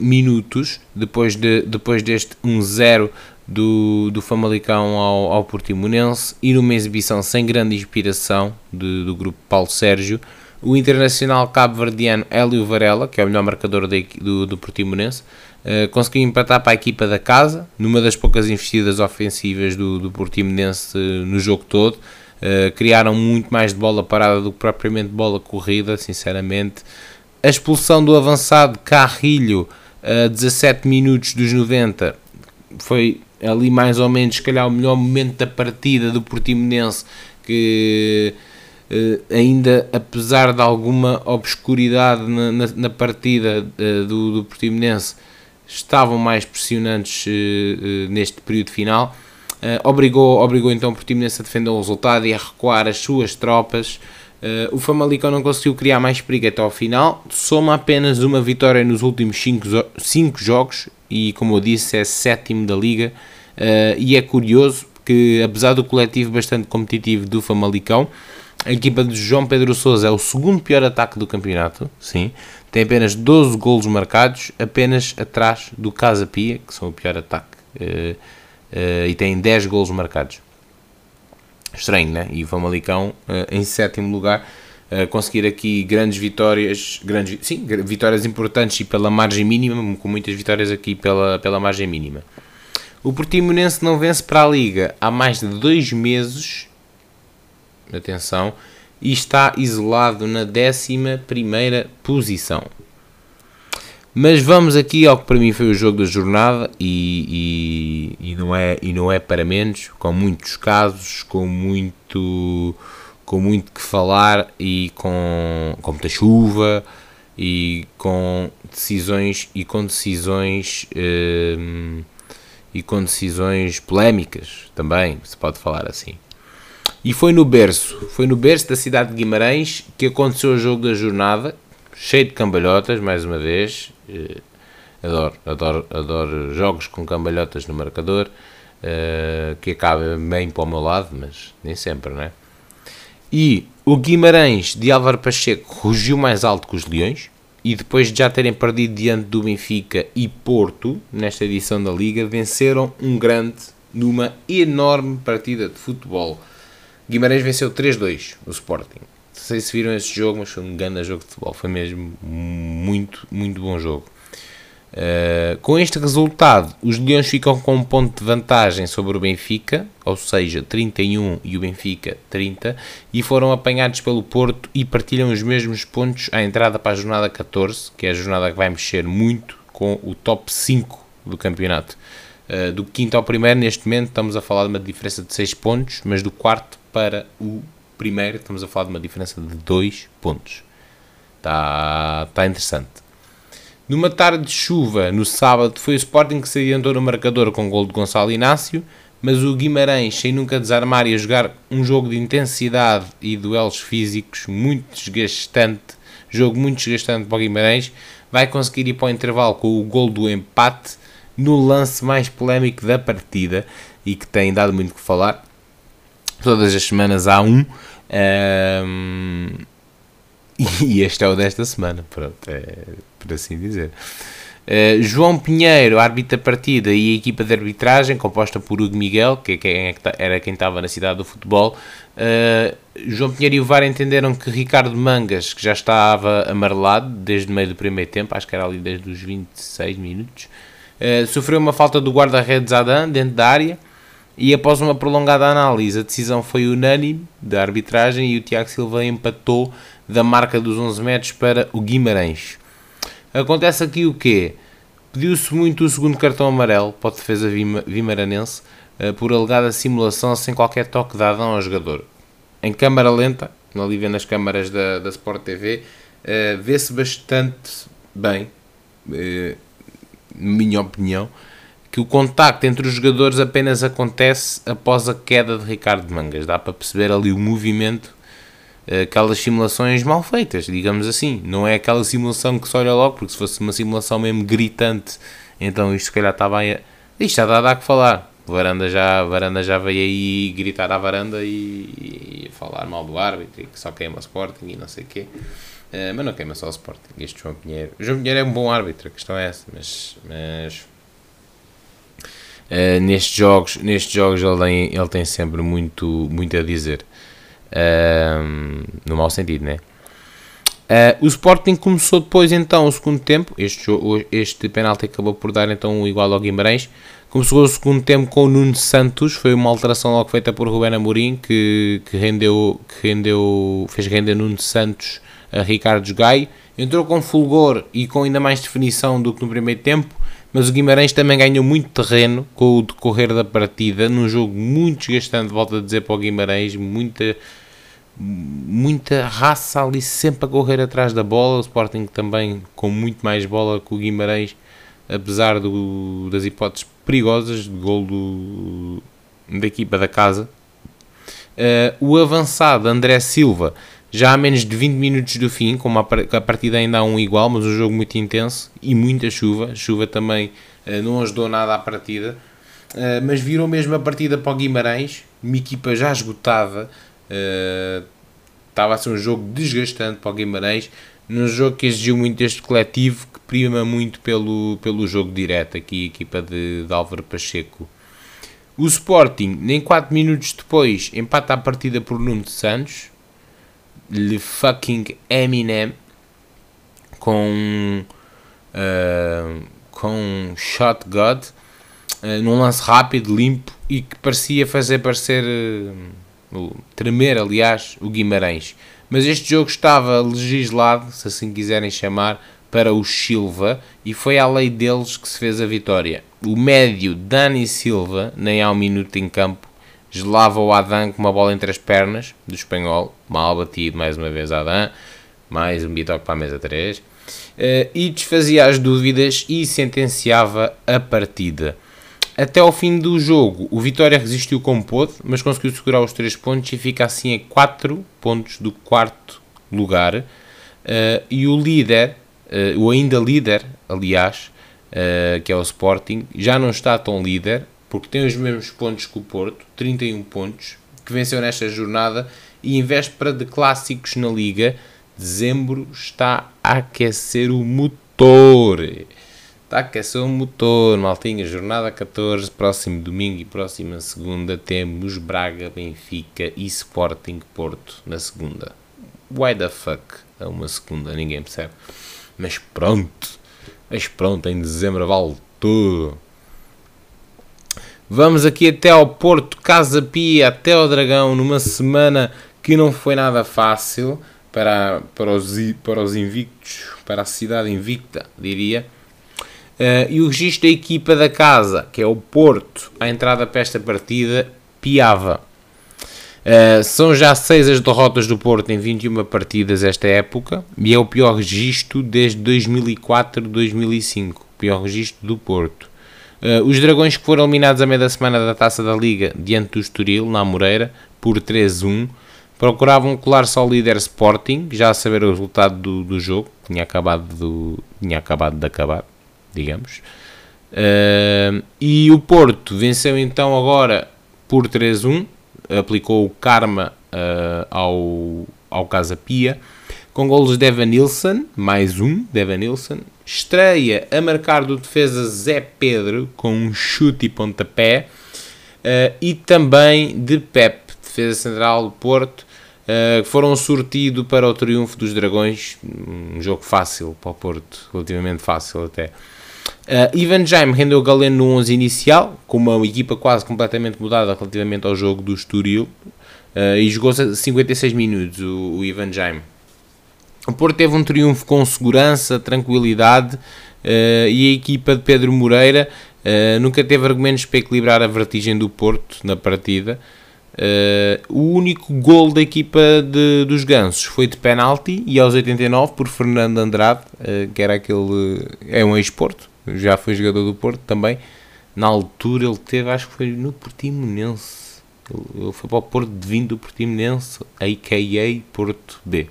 minutos, depois, de, depois deste 1-0 do, do Famalicão ao, ao Portimonense e numa exibição sem grande inspiração de, do grupo Paulo Sérgio, o internacional cabo-verdiano Hélio Varela, que é o melhor marcador de, do, do Portimonense, uh, conseguiu empatar para a equipa da casa, numa das poucas investidas ofensivas do, do Portimonense uh, no jogo todo. Uh, criaram muito mais de bola parada do que propriamente bola corrida, sinceramente. A expulsão do avançado Carrilho a 17 minutos dos 90 foi ali mais ou menos, se calhar, o melhor momento da partida do Portimonense, que uh, ainda, apesar de alguma obscuridade na, na, na partida uh, do, do Portimonense, estavam mais pressionantes uh, neste período final. obrigou, obrigou então o Portimonense a defender o resultado e a recuar as suas tropas. o Famalicão não conseguiu criar mais perigo até ao final, soma apenas uma vitória nos últimos 5 jogos e, como eu disse, é sétimo da liga. Uh, e é curioso que, apesar do coletivo bastante competitivo do Famalicão, a equipa de João Pedro Sousa é o segundo pior ataque do campeonato, sim. Tem apenas 12 golos marcados, apenas atrás do Casa Pia, que são o pior ataque, uh, uh, e tem 10 golos marcados. Estranho, né? E o Famalicão em sétimo lugar. Conseguir aqui grandes vitórias, grandes, sim, vitórias importantes e pela margem mínima, com muitas vitórias aqui pela, pela margem mínima. O Portimonense não vence para a Liga há mais de dois meses, atenção, e está isolado na 11 posição. Mas vamos aqui ao que para mim foi o jogo da jornada e, e, e, não, é, e não é para menos, com muitos casos, com muito com muito que falar e com, com muita chuva e com decisões e com decisões hum, e com decisões polémicas também se pode falar assim. E foi no berço foi no berço da cidade de Guimarães que aconteceu o jogo da jornada cheio de cambalhotas mais uma vez eh, adoro adoro adoro jogos com cambalhotas no marcador uh, que acaba bem para o meu lado mas nem sempre não é? E o Guimarães de Álvaro Pacheco rugiu mais alto que os Leões e depois de já terem perdido diante do Benfica e Porto, nesta edição da Liga, venceram um grande numa enorme partida de futebol. Guimarães venceu 3-2 o Sporting. Não sei se viram esse jogo, mas foi um grande jogo de futebol. Foi mesmo muito, muito bom jogo. Uh, com este resultado, os Leões ficam com um ponto de vantagem sobre o Benfica, ou seja, 31 e o Benfica 30, e foram apanhados pelo Porto e partilham os mesmos pontos à entrada para a jornada 14, que é a jornada que vai mexer muito com o top 5 do campeonato. Uh, do quinto ao primeiro, neste momento, estamos a falar de uma diferença de 6 pontos, mas do quarto para o primeiro, estamos a falar de uma diferença de 2 pontos. Está tá interessante. Numa tarde de chuva, no sábado, foi o Sporting que se adiantou no marcador com o gol de Gonçalo Inácio, mas o Guimarães, sem nunca desarmar e a jogar um jogo de intensidade e duelos físicos muito desgastante, jogo muito desgastante para o Guimarães, vai conseguir ir para o intervalo com o gol do empate no lance mais polémico da partida e que tem dado muito que falar. Todas as semanas há um. um e este é o desta semana, pronto, é, por assim dizer. Uh, João Pinheiro, árbitro da partida e a equipa de arbitragem, composta por Hugo Miguel, que, que é era quem estava na cidade do futebol. Uh, João Pinheiro e o VAR entenderam que Ricardo Mangas, que já estava amarelado desde o meio do primeiro tempo, acho que era ali desde os 26 minutos, uh, sofreu uma falta do guarda-redes Adam dentro da área e após uma prolongada análise, a decisão foi unânime da arbitragem e o Tiago Silva empatou da marca dos 11 metros para o Guimarães. Acontece aqui o quê? Pediu-se muito o segundo cartão amarelo para a defesa vimaranense uh, por alegada simulação sem qualquer toque dado ao jogador. Em câmara lenta, ali vendo as câmaras da, da Sport TV, eh, vê-se bastante bem, uh, minha opinião, que o contacto entre os jogadores apenas acontece após a queda de Ricardo Mangas. Dá para perceber ali o movimento aquelas simulações mal feitas, digamos assim. Não é aquela simulação que se olha logo, porque se fosse uma simulação mesmo gritante, então isto se calhar estava aí. Isto já dá a dar que falar. Varanda já, varanda já veio aí gritar à varanda e, e falar mal do árbitro que só queima o Sporting e não sei o quê. Uh, mas não queima só o Sporting, este João Pinheiro. João Pinheiro é um bom árbitro, a questão é essa, mas. mas uh, nestes jogos, nestes jogos ele, tem, ele tem sempre muito, muito a dizer. No mau sentido, né? Uh, o Sporting começou depois então o segundo tempo, este, este penalti acabou por dar então o igual ao Guimarães, começou o segundo tempo com o Nuno Santos, foi uma alteração logo feita por Rubén Amorim, que, que, rendeu, que rendeu, fez render Nuno Santos a Ricardo Gai, entrou com fulgor e com ainda mais definição do que no primeiro tempo, mas o Guimarães também ganhou muito terreno com o decorrer da partida, num jogo muito desgastante, volto a dizer para o Guimarães, muita muita raça ali sempre a correr atrás da bola. O Sporting também com muito mais bola que o Guimarães, apesar do, das hipóteses perigosas de gol do, da equipa da casa. Uh, o avançado André Silva, já a menos de 20 minutos do fim, com uma, a partida ainda há um igual, mas um jogo muito intenso e muita chuva. chuva também uh, não ajudou nada à partida. Uh, mas virou mesmo a partida para o Guimarães, uma equipa já esgotada, estava a ser um jogo desgastante para o Guimarães, num jogo que exigiu muito deste coletivo, que prima muito pelo, pelo jogo direto, aqui a equipa de, de Álvaro Pacheco. O Sporting, nem 4 minutos depois, empata a partida por Nuno Santos, Le fucking Eminem, com, uh, com Shot God, uh, num lance rápido, limpo, e que parecia fazer parecer... Uh, tremer, aliás, o Guimarães. Mas este jogo estava legislado, se assim quiserem chamar, para o Silva e foi à lei deles que se fez a vitória. O médio Dani Silva, nem há um minuto em campo, gelava o Adam com uma bola entre as pernas do espanhol, mal batido mais uma vez Adam, mais um bitoque para a mesa 3, eh, e desfazia as dúvidas e sentenciava a partida. Até ao fim do jogo, o Vitória resistiu como pôde, mas conseguiu segurar os 3 pontos e fica assim a 4 pontos do quarto lugar. Uh, e o líder, uh, o ainda líder, aliás, que é o Sporting, já não está tão líder, porque tem os mesmos pontos que o Porto, 31 pontos, que venceu nesta jornada, e em véspera de clássicos na Liga, dezembro está a aquecer o motor. Está a aquecer o motor, maltinha. Jornada 14, próximo domingo e próxima segunda temos Braga, Benfica e Sporting Porto na segunda. Why the fuck? É uma segunda, ninguém percebe. Mas pronto, mas pronto, em dezembro vale tudo. Vamos aqui até ao Porto, Casa Pia, até ao Dragão, numa semana que não foi nada fácil para, para, os, para os invictos, para a cidade invicta, diria. Uh, e o registro da equipa da casa, que é o Porto, à entrada para esta partida, piava. Uh, são já seis as derrotas do Porto em 21 partidas esta época e é o pior registro desde 2004-2005. Pior registro do Porto. Uh, os Dragões que foram eliminados a meio da semana da Taça da Liga diante do Estoril, na Moreira, por 3-1, procuravam colar-se ao líder Sporting, já a saber o resultado do, do jogo, tinha acabado, do, tinha acabado de acabar, digamos. Uh, e o Porto venceu então agora por 3-1, aplicou o karma uh, ao, ao Casa Pia, com golos de Evan Nilsson, mais um, de Evan Nilsson, estreia a marcar do defesa Zé Pedro, com um chute e pontapé, uh, e também de Pep, defesa central do Porto, uh, que foram sortido para o triunfo dos Dragões, um jogo fácil para o Porto, relativamente fácil até. Uh, Ivan Jaime rendeu Galeno no 11 inicial, com uma equipa quase completamente mudada relativamente ao jogo do Estoril, uh, e jogou 56 minutos o, o Ivan Jaime. O Porto teve um triunfo com segurança, tranquilidade uh, e a equipa de Pedro Moreira uh, nunca teve argumentos para equilibrar a vertigem do Porto na partida. Uh, o único gol da equipa de, dos Gansos foi de penalti e aos 89 por Fernando Andrade, que era aquele. é um ex-Porto, já foi jogador do Porto também. Na altura ele teve, acho que foi no Portimonense. Ele foi para o Porto de vindo do Portimonense, a.k.a. Porto B.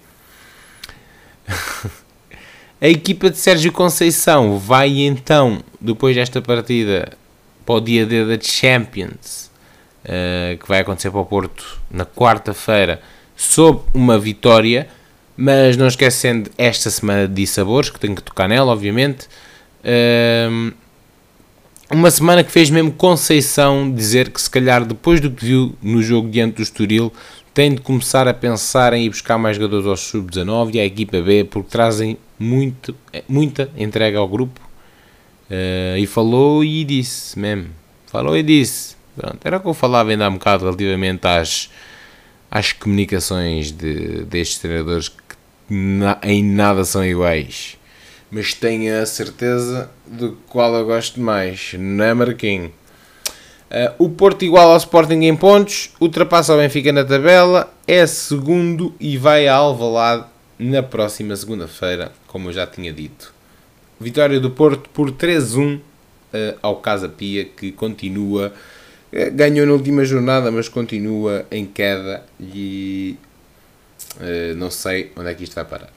a equipa de Sérgio Conceição vai então, depois desta partida, para o dia D da Champions, uh, que vai acontecer para o Porto na quarta-feira, sob uma vitória, mas não esquecendo esta semana de dissabores, que tenho que tocar nela, obviamente. Uh, uma semana que fez mesmo Conceição dizer que se calhar depois do que viu no jogo diante do Estoril tem de começar a pensar em ir buscar mais jogadores ao sub-19 e à equipa B, porque trazem muito, muita entrega ao grupo. Uh, e falou e disse mesmo. Falou e disse. Pronto, era o que eu falava ainda há um bocado relativamente às, às comunicações de, destes treinadores que na, em nada são iguais. Mas tenho a certeza do qual eu gosto mais, não é Marquinhos? Uh, o Porto igual ao Sporting em pontos, ultrapassa o Benfica na tabela, é segundo e vai a Alvalade na próxima segunda-feira, como eu já tinha dito. Vitória do Porto por 3-1 uh, ao Casa Pia, que continua, uh, ganhou na última jornada, mas continua em queda e não sei onde é que isto vai parar.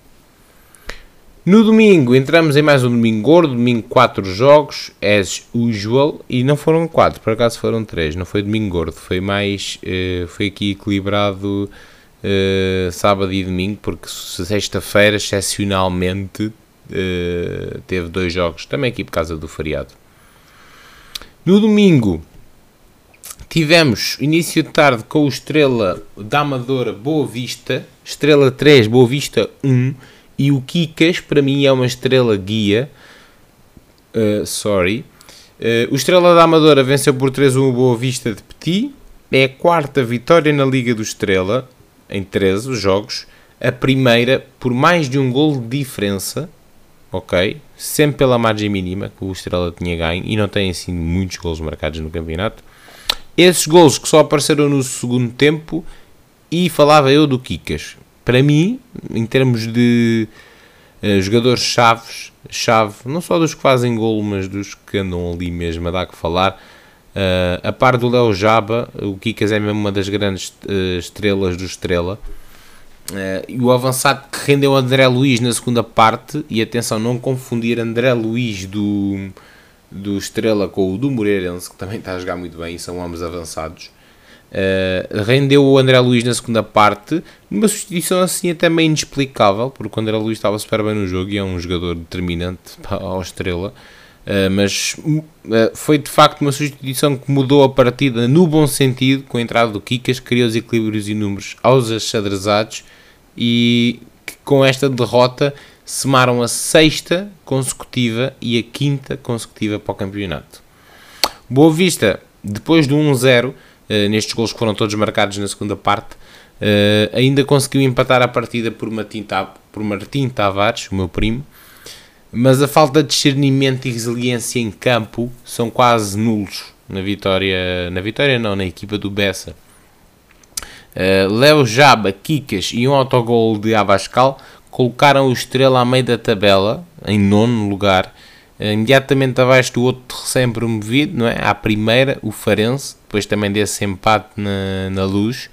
No domingo, entramos em mais um domingo gordo, domingo 4 jogos, as usual, e não foram 4, por acaso foram 3, não foi domingo gordo, foi mais, uh, foi aqui equilibrado uh, sábado e domingo, porque sexta-feira, excepcionalmente, uh, teve dois jogos, também aqui por causa do feriado. No domingo, tivemos início de tarde com o Estrela da Amadora Boa Vista, Estrela 3, Boa Vista 1, e o Kikas, para mim, é uma estrela guia. Uh, sorry. Uh, o Estrela da Amadora venceu por 3-1 o Boa Vista de Petit. É a quarta vitória na Liga do Estrela, em 13 jogos. A primeira por mais de um gol de diferença. Ok? Sempre pela margem mínima que o Estrela tinha ganho. E não tem assim muitos gols marcados no campeonato. Esses gols que só apareceram no segundo tempo. E falava eu do Kikas para mim, em termos de uh, jogadores chaves, chave, não só dos que fazem golo, mas dos que andam ali mesmo a dar que falar, uh, a par do Léo Jaba, o Kikas é mesmo uma das grandes uh, estrelas do Estrela. e o avançado que rendeu André Luiz na segunda parte, e atenção, não confundir André Luiz do, do Estrela com o do Moreirense, que também está a jogar muito bem, e são ambos avançados. Uh, rendeu o André Luiz na segunda parte, numa substituição assim até meio inexplicável, porque o André Luiz estava super bem no jogo e é um jogador determinante para a Estrela. Uh, mas uh, foi de facto uma substituição que mudou a partida no bom sentido, com a entrada do Kikas, criou os equilíbrios e números aos achadrezados e que, com esta derrota semaram a sexta consecutiva e a quinta consecutiva para o campeonato. Boa Vista, depois do 1-0, uh, nestes gols que foram todos marcados na segunda parte, uh, ainda conseguiu empatar a partida por Martim, por Martim Tavares, o meu primo, mas a falta de discernimento e resiliência em campo são quase nulos na vitória, na vitória não, na equipa do Bessa. Uh, Léo Jaba, Kikas e um autogol de Abascal colocaram o Estrela a meio da tabela, em nono lugar, eh, imediatamente abaixo do outro recém-promovido, não é? À primeira, o Farense, depois também desse empate na, na luz.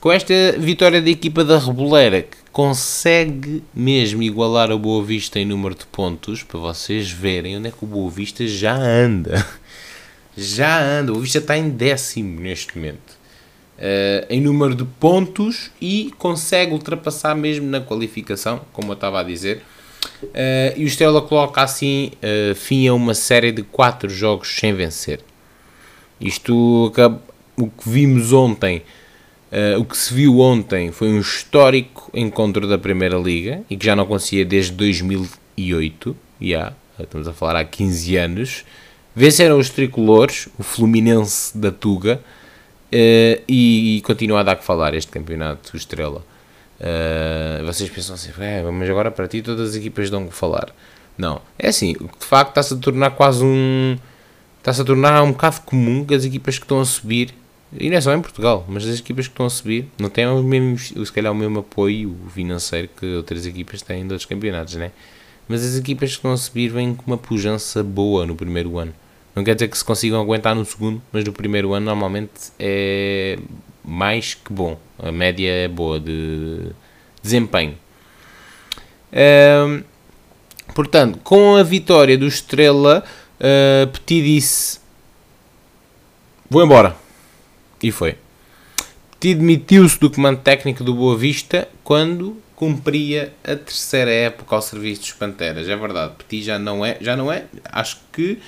Com esta vitória da equipa da Reboleira, que consegue mesmo igualar o Boa Vista em número de pontos, para vocês verem onde é que o Boa Vista já anda. Já anda, o Boa Vista está em décimo neste momento uh, em número de pontos e consegue ultrapassar mesmo na qualificação, como eu estava a dizer. Uh, e o Estrela coloca assim uh, fim a uma série de 4 jogos sem vencer. Isto, o que vimos ontem, uh, o que se viu ontem foi um histórico encontro da Primeira Liga e que já não acontecia desde 2008. Yeah, estamos a falar há 15 anos. Venceram os tricolores, o Fluminense da Tuga, e, e, continua a dar que falar este campeonato Estrela. Uh, vocês pensam assim, é, mas agora para ti todas as equipas dão que falar. Não, é assim, de facto está-se a tornar quase um. Está-se a tornar um bocado comum que as equipas que estão a subir, e não é só em Portugal, mas as equipas que estão a subir não têm o mesmo, se calhar o mesmo apoio financeiro que outras equipas têm de outros campeonatos, né? Mas as equipas que estão a subir vêm com uma pujança boa no primeiro ano. Não quer dizer que se consigam aguentar no segundo, mas no primeiro ano normalmente é mais que bom. A média é boa de desempenho. Um, portanto, com a vitória do Estrela, uh, Petit disse: Vou embora. E foi. Petit demitiu-se do comando técnico do Boa Vista quando cumpria a terceira época ao serviço dos Panteras. É verdade, Petit já não é, já não é. Acho que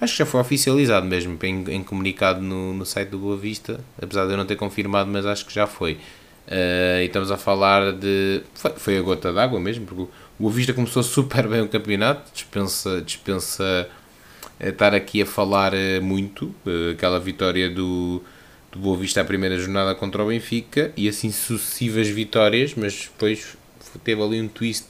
Acho que já foi oficializado mesmo em, em comunicado no, no site do Boa Vista, apesar de eu não ter confirmado, mas acho que já foi. Uh, e estamos a falar de. Foi, foi a gota d'água mesmo, porque o Boa Vista começou super bem o campeonato, dispensa, dispensa eh, estar aqui a falar eh, muito. Aquela vitória do, do Boa Vista à primeira jornada contra o Benfica e assim sucessivas vitórias, mas depois teve ali um twist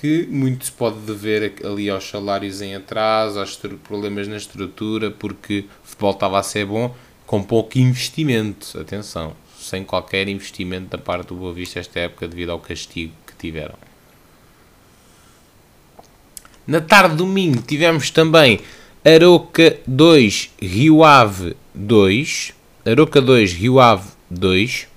que muito se pode dever ali aos salários em atraso, aos problemas na estrutura, porque o futebol estava a ser bom com pouco investimento, atenção, sem qualquer investimento da parte do Boa Vista esta época devido ao castigo que tiveram. Na tarde de domingo tivemos também Aroca 2, Rio Ave 2, Aroca 2, Rio Ave 2,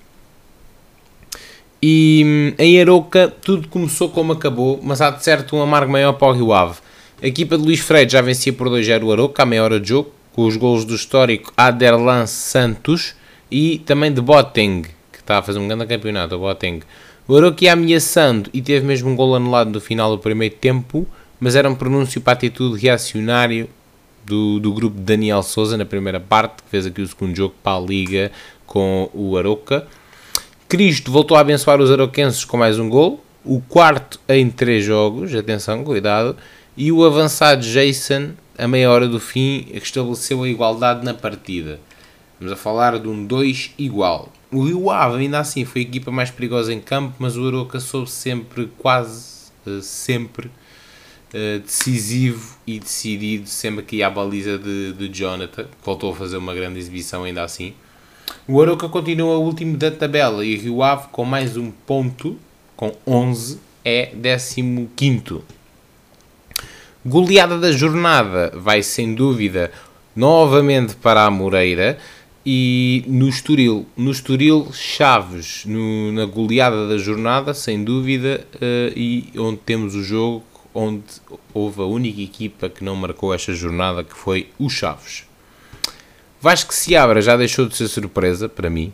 e hum, em Aroca tudo começou como acabou, mas há de certo um amargo maior para o Rio Ave. A equipa de Luís Freire já vencia por 2-0 o Aroca à meia hora de jogo, com os golos do histórico Aderlan Santos e também de Boateng, que está a fazer um grande campeonato, o Boateng. O Aroca ia ameaçando e teve mesmo um gol anulado no final do primeiro tempo, mas era um pronúncio para a atitude reacionário do, do grupo de Daniel Souza na primeira parte, que fez aqui o segundo jogo para a Liga com o Aroca. Cristo voltou a abençoar os aroquenses com mais um gol, o quarto em três jogos, atenção, cuidado, e o avançado Jason, a meia hora do fim, estabeleceu a igualdade na partida. Vamos a falar de um 2 igual. O Rio Ave ainda assim foi a equipa mais perigosa em campo, mas o Aroca soube sempre, quase uh, sempre, uh, decisivo e decidido, sempre que ia à baliza de, de Jonathan, que voltou a fazer uma grande exibição ainda assim. O Aroca continua último da tabela e o Rio Ave, com mais um ponto, com 11, é 15. Goleada da jornada vai sem dúvida novamente para a Moreira e no Estoril, no Estoril Chaves, no, na goleada da jornada, sem dúvida, uh, e onde temos o jogo onde houve a única equipa que não marcou esta jornada, que foi o Chaves. Vasco Seabra já deixou de ser surpresa para mim,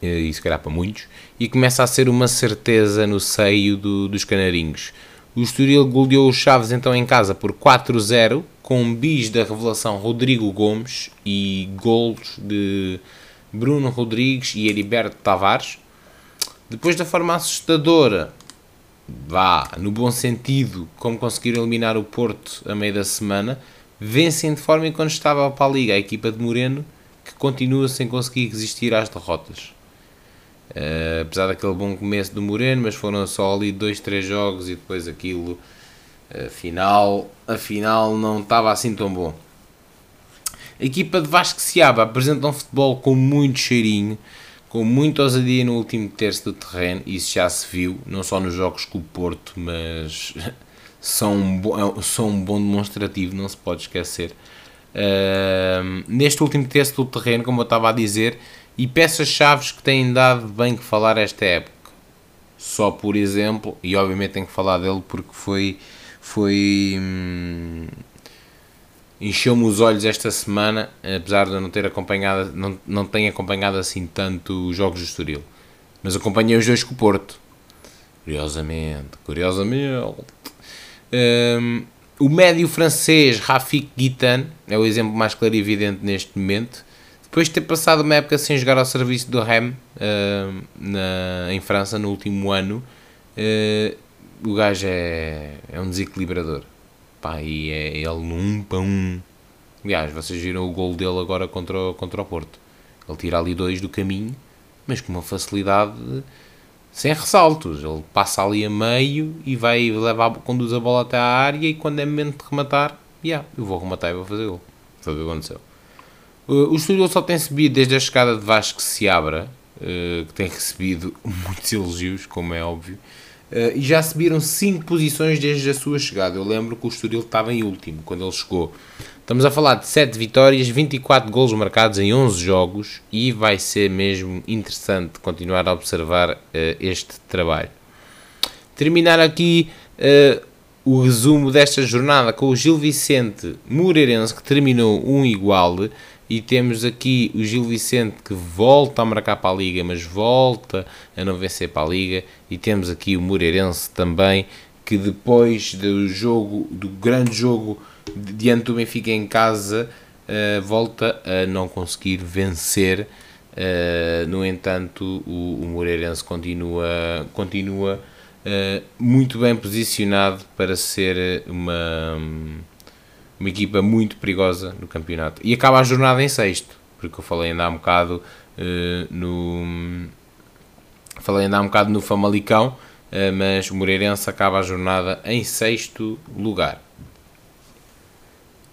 e se calhar para muitos, e começa a ser uma certeza no seio do, dos canarinhos. O Estoril goleou os Chaves então em casa por 4-0, com bis da revelação Rodrigo Gomes e gols de Bruno Rodrigues e Heriberto Tavares. Depois da forma assustadora, vá, no bom sentido, como conseguiram eliminar o Porto a meio da semana, vencem de forma incontestável para a Liga a equipa de Moreno, que continua sem conseguir resistir às derrotas. Uh, apesar daquele bom começo do Moreno, mas foram só ali dois, três jogos e depois aquilo, afinal, afinal não estava assim tão bom. A equipa de Vasco Seaba apresenta um futebol com muito cheirinho, com muita ousadia no último terço do terreno, isso já se viu, não só nos jogos com o Porto, mas são um é são um bom demonstrativo, não se pode esquecer. Neste último terço do terreno, como eu estava a dizer, e peças-chave que têm dado bem que falar esta época. Só por exemplo, e obviamente tenho que falar dele porque foi. foi hum, encheu-me os olhos esta semana, apesar de eu não ter acompanhado, não, não tenho acompanhado assim tanto os jogos do Estoril. Mas acompanhei os dois com o Porto. Curiosamente, curiosamente. Um, o médio francês Rafik Guitan é o exemplo mais claro e evidente neste momento. Depois de ter passado uma época sem jogar ao serviço do REM uh, na, em França no último ano, uh, o gajo é, é um desequilibrador. Pá, e é ele 1 para 1. Aliás, vocês viram o gol dele agora contra, contra o Porto. Ele tira ali dois do caminho, mas com uma facilidade sem ressaltos. Ele passa ali a meio e vai levar, conduz a bola até à área e quando é momento de rematar, yeah, eu vou rematar e vou fazer gol. Foi o que aconteceu. O Estoril só tem subido desde a chegada de Vasco Seabra, uh, que tem recebido muitos elogios, como é óbvio, uh, e já subiram 5 posições desde a sua chegada. Eu lembro que o Estoril estava em último quando ele chegou. Estamos a falar de 7 vitórias, 24 golos marcados em 11 jogos e vai ser mesmo interessante continuar a observar uh, este trabalho. Terminar aqui o resumo desta jornada com o Gil Vicente Moreirense, que terminou um igual e temos aqui o Gil Vicente que volta a marcar para a Liga, mas volta a não vencer para a Liga. E temos aqui o Moreirense também, que depois do jogo, do grande jogo diante do Benfica em casa, uh, volta a não conseguir vencer. Uh, no entanto, o, o Moreirense continua, continua uh, muito bem posicionado para ser uma uma equipa muito perigosa no campeonato. E acaba a jornada em sexto, porque eu falei ainda há um bocado uh, no. Falei ainda há um bocado no Famalicão, mas o Moreirense acaba a jornada em sexto lugar.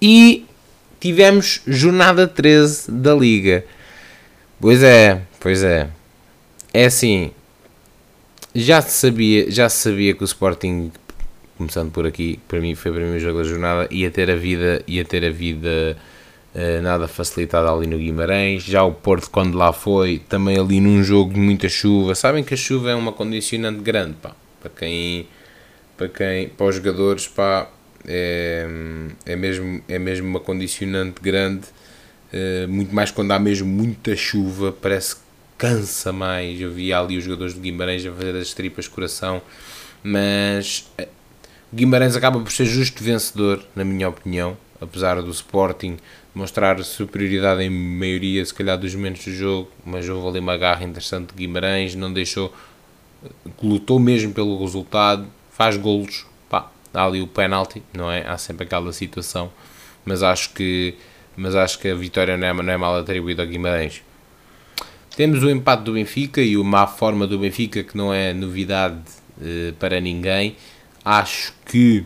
E tivemos jornada 13 da Liga. Pois é, pois é. É assim, já se sabia, já sabia que o Sporting começando por aqui, para mim foi o primeiro jogo da jornada, ia ter a vida, ia ter a vida uh, nada facilitada ali no Guimarães, já o Porto quando lá foi, também ali num jogo de muita chuva, sabem que a chuva é uma condicionante grande, pá, para quem, para quem, para os jogadores, pá, é, é, mesmo, é mesmo uma condicionante grande, uh, muito mais quando há mesmo muita chuva, parece que cansa mais, eu vi ali os jogadores de Guimarães a fazer as tripas coração, mas Guimarães acaba por ser justo vencedor, na minha opinião, apesar do Sporting mostrar superioridade em maioria, se calhar, dos momentos do jogo, mas houve ali uma garra interessante de Guimarães, não deixou, lutou mesmo pelo resultado, faz golos, há ali o penalti, não é? Há sempre aquela situação, mas acho que, mas acho que a vitória não é, não é mal atribuída a Guimarães. Temos o empate do Benfica e uma má forma do Benfica, que não é novidade eh, para ninguém, Acho que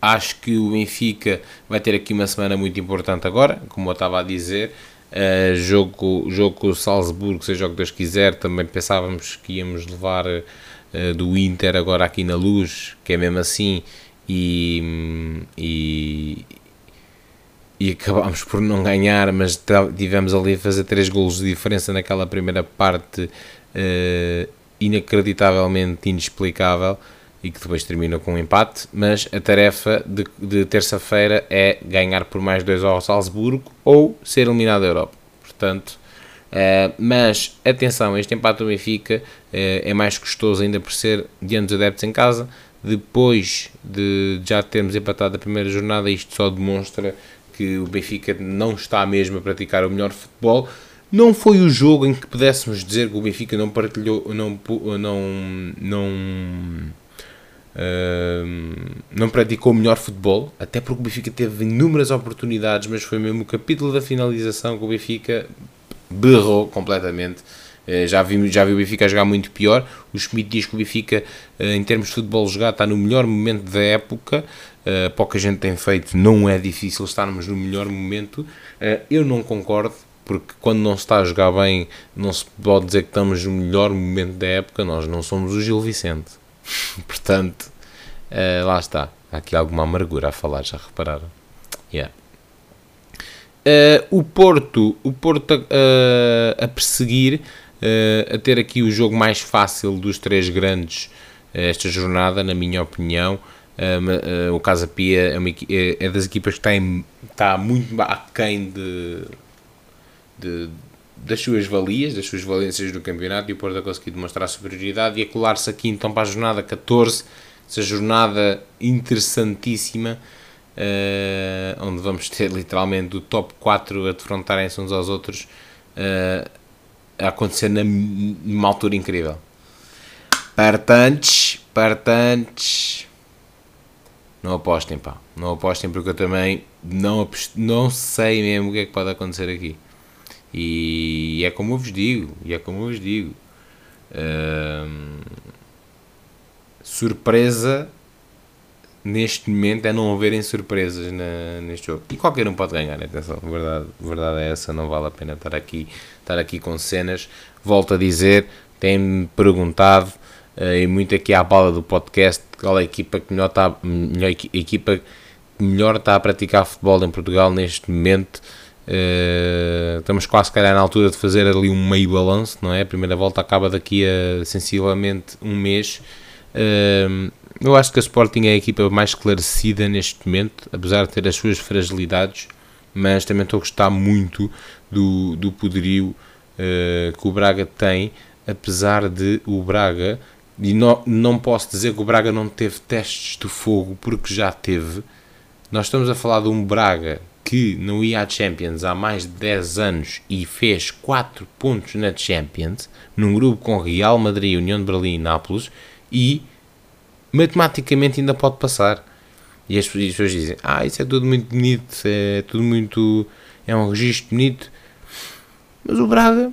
acho que o Benfica vai ter aqui uma semana muito importante agora, como eu estava a dizer. Uh, jogo, jogo com o Salzburgo, seja o que Deus quiser, também pensávamos que íamos levar uh, do Inter agora aqui na luz, que é mesmo assim, e, e, e acabámos por não ganhar, mas tivemos ali a fazer três golos de diferença naquela primeira parte uh, inacreditavelmente inexplicável. e que depois termina com um empate, mas a tarefa de, de terça-feira é ganhar por mais dois ao Salzburgo ou ser eliminado da Europa. Portanto, uh, mas atenção, este empate do Benfica é mais custoso ainda por ser diante dos adeptos em casa. Depois de já termos empatado a primeira jornada, isto só demonstra que o Benfica não está mesmo a praticar o melhor futebol. Não foi o jogo em que pudéssemos dizer que o Benfica não partilhou, não, não, não não praticou o melhor futebol, até porque o Benfica teve inúmeras oportunidades, mas foi mesmo o capítulo da finalização que o Benfica berrou completamente. Uh, já, vi, já vi o Benfica jogar muito pior. O Schmidt diz que o Benfica, uh, em termos de futebol jogado, está no melhor momento da época. Uh, pouca gente tem feito, não é difícil estarmos no melhor momento. eu não concordo, porque quando não se está a jogar bem, não se pode dizer que estamos no melhor momento da época. Nós não somos o Gil Vicente. Portanto, lá está. Há aqui alguma amargura a falar, já repararam? Yeah. Uh, o Porto, o Porto uh, a perseguir, a ter aqui o jogo mais fácil dos três grandes esta jornada, na minha opinião. o Casa Pia é, uma, é, das equipas que tem, está muito aquém de, de das suas valias, das suas valências do campeonato e o Porto a conseguir demonstrar a superioridade e a colar-se aqui então para a jornada 14, essa jornada interessantíssima, uh, onde vamos ter literalmente o top 4 a defrontarem-se uns aos outros uh, a acontecer na, numa altura incrível. Partantes, partantes, não apostem pá, não apostem porque eu também não, não sei mesmo o que é que pode acontecer aqui. E é como eu vos digo, e é como eu vos digo. Hum, surpresa neste momento é não haverem surpresas na, neste jogo. E qualquer um pode ganhar, atenção, verdade, verdade é essa, não vale a pena estar aqui, estar aqui com cenas. Volto a dizer, tem-me perguntado, uh, e muito aqui à bala do podcast, qual é a equipa que melhor está, melhor, equipa melhor está a praticar futebol em Portugal neste momento. Uh, estamos quase calhar na altura de fazer ali um meio balanço, não é? A primeira volta acaba daqui a sensivelmente um mês. Uh, eu acho que a Sporting é a equipa mais esclarecida neste momento, apesar de ter as suas fragilidades, mas também estou a gostar muito do, do poderio uh, que o Braga tem, apesar de o Braga, e não, não posso dizer que o Braga não teve testes de fogo, porque já teve. Nós estamos a falar de um Braga que não ia à Champions há mais de 10 anos e fez 4 pontos na Champions, num grupo com Real Madrid, União de Berlim e Nápoles, e matematicamente ainda pode passar. E as pessoas dizem: Ah, isso é tudo muito bonito, é tudo muito. é um registro bonito. Mas o Braga.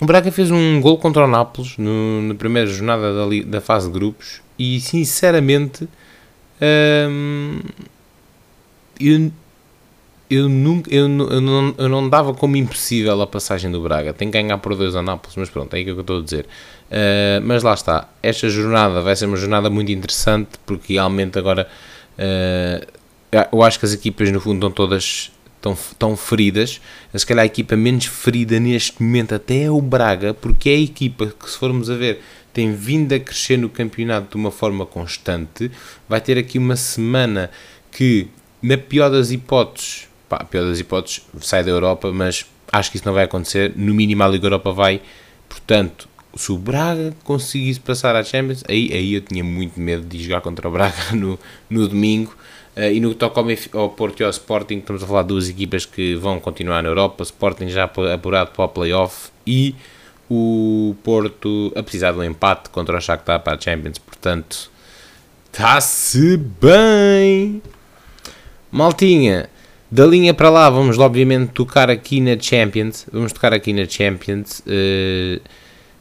O Braga fez um gol contra o Nápoles no, na primeira jornada da, da fase de grupos e sinceramente hum, eu eu, nunca, eu, eu, não, eu não dava como impossível a passagem do Braga. Tem que ganhar por dois a Nápoles, mas pronto, é aí que eu estou a dizer. Uh, mas lá está, esta jornada vai ser uma jornada muito interessante porque realmente agora uh, eu acho que as equipas no fundo estão todas tão, tão feridas. Se calhar a equipa menos ferida neste momento até é o Braga, porque é a equipa que, se formos a ver, tem vindo a crescer no campeonato de uma forma constante. Vai ter aqui uma semana que, na pior das hipóteses, pá, pior das hipóteses, sai da Europa, mas acho que isso não vai acontecer. No mínimo, a Liga Europa vai. Portanto, se o Braga conseguisse passar à Champions, aí, aí eu tinha muito medo de jogar contra o Braga no, no domingo. Uh, e no que toca ao Porto e ao Sporting, estamos a falar de duas equipas que vão continuar na Europa. O Sporting já apurado para o playoff e o Porto a precisar de um empate contra o Shakhtar para a Champions. Portanto, está-se bem. Maltinha, da linha para lá, vamos obviamente tocar aqui na Champions. Vamos tocar aqui na Champions. Uh,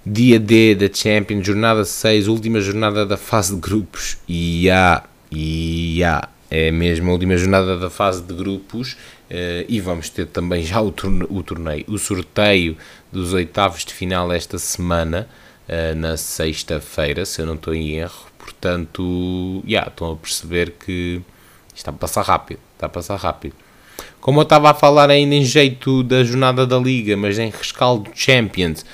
dia D da Champions, jornada 6, última jornada da fase de grupos. E há, e há, é mesmo a última jornada da fase de grupos. Uh, e vamos ter também já o, torne o torneio, o sorteio dos oitavos de final esta semana, uh, na sexta-feira, se eu não estou em erro. Portanto, yeah, estão a perceber que está a passar rápido. Está a passar rápido. Como eu estava a falar ainda em jeito da jornada da Liga, mas em rescaldo Champions,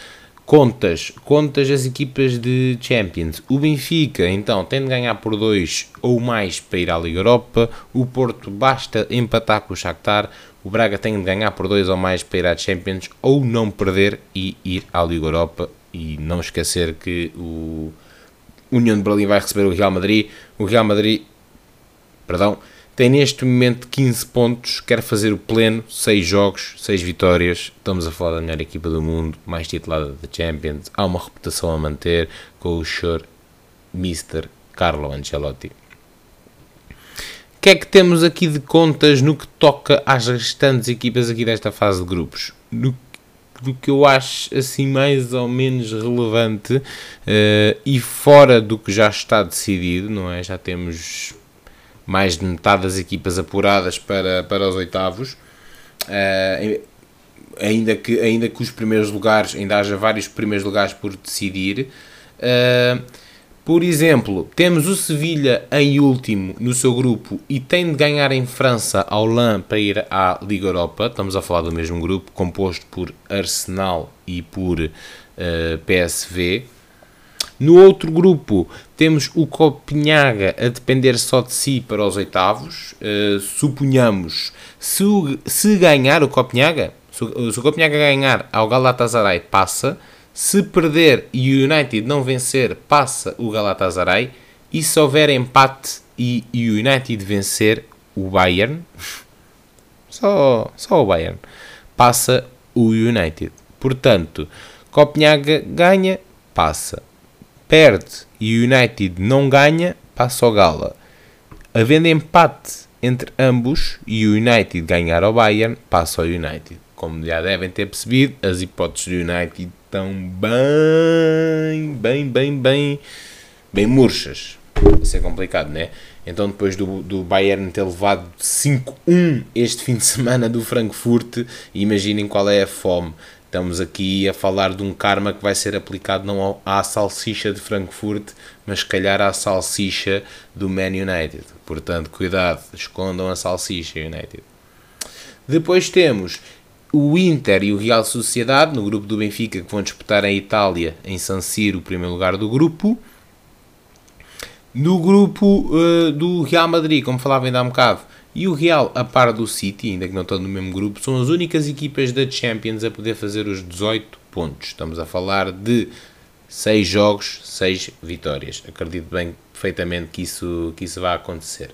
Contas, contas as equipas de Champions. O Benfica, então, tem de ganhar por 2 ou mais para ir à Liga Europa. O Porto basta empatar com o Shakhtar. O Braga tem de ganhar por 2 ou mais para ir à Champions ou não perder e ir à Liga Europa. E não esquecer que o União de Berlim vai receber o Real Madrid. O Real Madrid, perdão, tem neste momento 15 pontos, quer fazer o pleno, 6 jogos, 6 vitórias. Estamos a falar da melhor equipa do mundo, mais titulada da Champions. Há uma reputação a manter com o Sr. Mr. Carlo Ancelotti. O que é que temos aqui de contas no que toca às restantes equipas aqui desta fase de grupos? No do que eu acho assim mais ou menos relevante uh, e fora do que já está decidido, não é? Já temos mais de metade das equipas apuradas para, para os oitavos. Uh, ainda, que, ainda que os primeiros lugares, ainda haja vários primeiros lugares por decidir. Uh, por exemplo, temos o Sevilha em último no seu grupo e tem de ganhar em França ao LAN para ir à Liga Europa. Estamos a falar do mesmo grupo, composto por Arsenal e por uh, PSV. No outro grupo temos o Copenhaga a depender só de si para os oitavos. Uh, suponhamos, se, se ganhar o Copenhaga, se, se o Copenhaga ganhar ao Galatasaray, passa. Se perder e o United não vencer, passa o Galatasaray. E se houver empate e, o United vencer o Bayern, só, só o Bayern, passa o United. Portanto, Copenhaga ganha, passa perde e o United não ganha, passa ao Gala. Havendo empate entre ambos e o United ganhar ao Bayern, passa ao United. Como já devem ter percebido, as hipóteses do United estão bem, bem, bem, bem, bem murchas. Isso é complicado, né? Então, depois do, do Bayern ter levado 5-1 este fim de semana do Frankfurt, imaginem qual é a fome. Estamos aqui a falar de um karma que vai ser aplicado não à salsicha de Frankfurt, mas se calhar à salsicha do Man United. Portanto, cuidado, escondam a salsicha United. Depois temos o Inter e o Real Sociedade no grupo do Benfica que vão disputar em Itália, em San Siro, o primeiro lugar do grupo. No grupo uh, do Real Madrid, como falava ainda há um bocado, e o Real, a par do City, ainda que não estão no mesmo grupo, são as únicas equipas da Champions a poder fazer os 18 pontos. Estamos a falar de 6 jogos, 6 vitórias. Acredito bem perfeitamente que isso, que isso vai acontecer.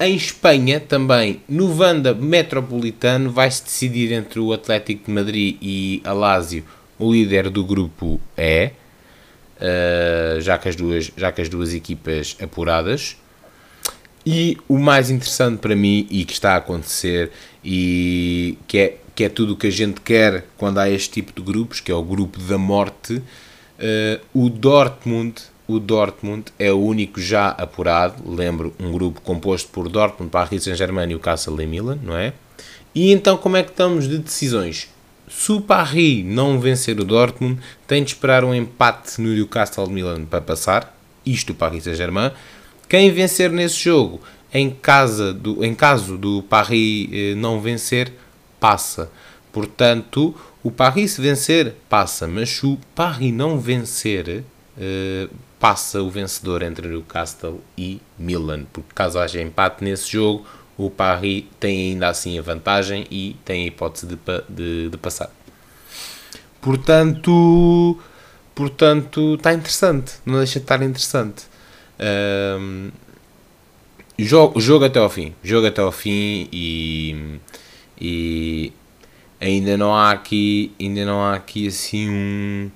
Em Espanha, também, no Vanda Metropolitano, vai-se decidir entre o Atlético de Madrid e a o líder do grupo E, uh, já, que as duas, já que as duas equipas apuradas. E o mais interessante para mim e que está a acontecer e que é, que é tudo o que a gente quer quando há este tipo de grupos, que é o grupo da morte, uh, o Dortmund o Dortmund é o único já apurado, lembro, um grupo composto por Dortmund, Paris Saint-Germain e o Castle Milan, não é? E então como é que estamos de decisões? Se o Paris não vencer o Dortmund, tem de esperar um empate no Newcastle Milan para passar, isto o Paris Saint-Germain, quem vencer nesse jogo, em, casa do, em caso do Paris eh, não vencer, passa. Portanto, o Paris se vencer, passa. Mas se o Paris não vencer, eh, passa o vencedor entre o Castle e Milan. Porque caso haja empate nesse jogo, o Paris tem ainda assim a vantagem e tem a hipótese de, de, de passar. Portanto, portanto, está interessante. Não deixa de estar interessante. Um, jogo, jogo até ao fim. Jogo até ao fim e, e ainda não há aqui, ainda não há aqui assim um,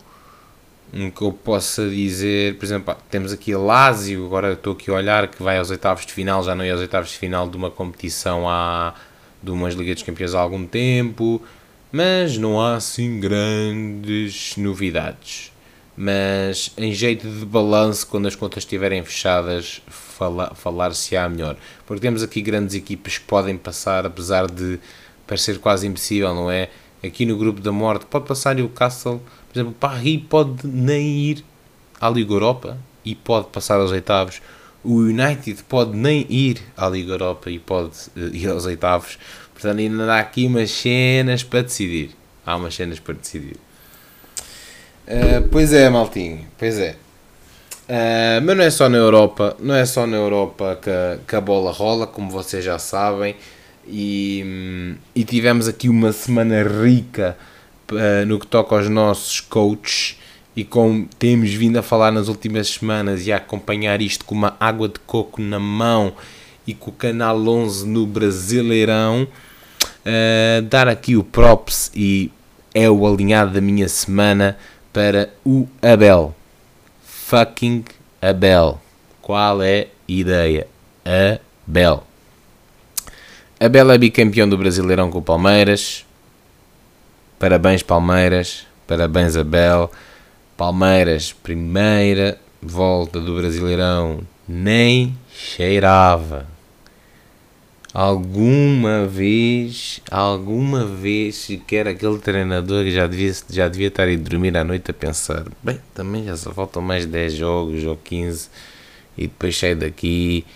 um que eu possa dizer, por exemplo, temos aqui Lazio, agora estou aqui a olhar que vai aos oitavos de final, já não ia aos oitavos de final de uma competição há de umas Ligas dos Campeões há algum tempo, mas não há assim grandes novidades mas em jeito de balanço, quando as contas estiverem fechadas, falar-se-á melhor. Porque temos aqui grandes equipas que podem passar, apesar de parecer quase impossível, não é? Aqui no grupo da morte pode passar o Castle, por exemplo, Paris pode nem ir à Liga Europa e pode passar aos oitavos. O United pode nem ir à Liga Europa e pode uh, ir aos oitavos. Portanto, ainda há aqui umas cenas para decidir. Há umas cenas para decidir. Uh, pois é, Maltinho, pois é. Uh, mas não é só na Europa, não é só na Europa que, que a bola rola, como vocês já sabem. E, hum, e tivemos aqui uma semana rica uh, no que toca aos nossos coaches. E como temos vindo a falar nas últimas semanas e a acompanhar isto com uma água de coco na mão e com o canal 11 no Brasileirão, uh, dar aqui o props e é o alinhado da minha semana para o Abel. Fucking Abel. Qual é a ideia? Abel. Abel é bicampeão do Brasileirão com o Palmeiras. Parabéns, Palmeiras. Parabéns, Abel. Palmeiras, primeira volta do Brasileirão, nem cheirava. Alguma vez, alguma vez sequer aquele treinador já devia, já devia estar a dormir à noite a pensar: bem, também já só faltam mais 10 jogos ou 15 e depois saio daqui.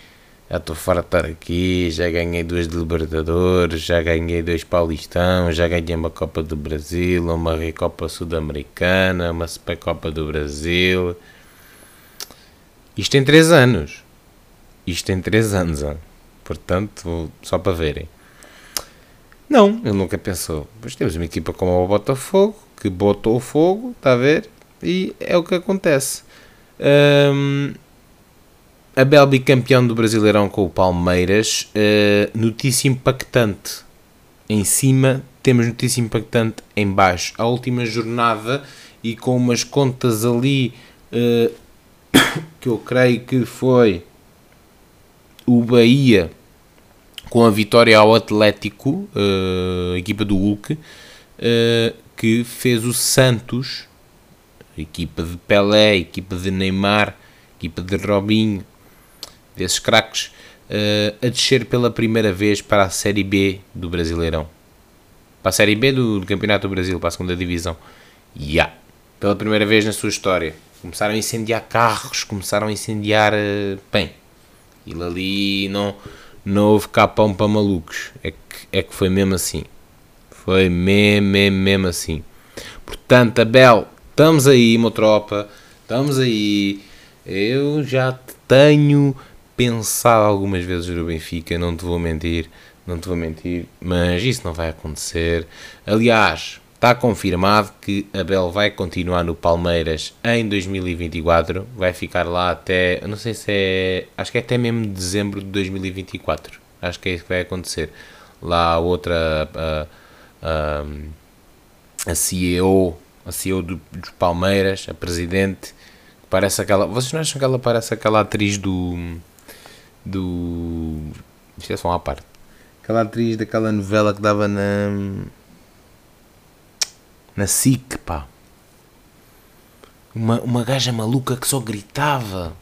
Já estou fora de estar aqui, já ganhei duas de Libertadores, já ganhei dois Paulistão, já ganhei uma Copa do Brasil, uma Recopa Sul-Americana, uma Supercopa do Brasil. Isto em 3 anos. Isto em 3 anos, ó. Portanto, só para verem. Não, ele nunca pensou. Pois temos uma equipa como o Botafogo, que botou o fogo, está a ver? E é o que acontece. Um, Abel bicampeão do Brasileirão com o Palmeiras. Uh, notícia impactante. Em cima temos notícia impactante em baixo. A última jornada e com umas contas ali uh, que eu creio que foi o Bahia com a vitória ao Atlético, uh, equipa do Hulk, uh, que fez o Santos, equipa de Pelé, equipa de Neymar, equipa de Robinho, desses craques, uh, a descer pela primeira vez para a Série B do Brasileirão. Para a Série B do, Campeonato do Brasil, para a segunda divisão. Ya! Yeah. Pela primeira vez na sua história. Começaram a incendiar carros, começaram a incendiar. Uh, bem, ele ali não não houve capão para malucos. É que, é que foi mesmo assim. Foi mesmo, mesmo, mesmo assim. Portanto, Abel, estamos aí, meu tropa. Estamos aí. Eu já tenho pensado algumas vezes no Benfica, não te vou mentir. Não te vou mentir, mas isso não vai acontecer. Aliás, Está confirmado que Abel vai continuar no Palmeiras em 2024. Vai ficar lá até. Não sei se é. Acho que é até mesmo dezembro de 2024. Acho que é isso que vai acontecer. Lá a outra. A, a, a CEO. A CEO do, Palmeiras, a presidente. Parece aquela. Vocês não acham que ela parece aquela atriz do. Do. Isto é só uma parte. Aquela atriz daquela novela que dava na na SIC, pá. Uma, uma gaja maluca que só gritava.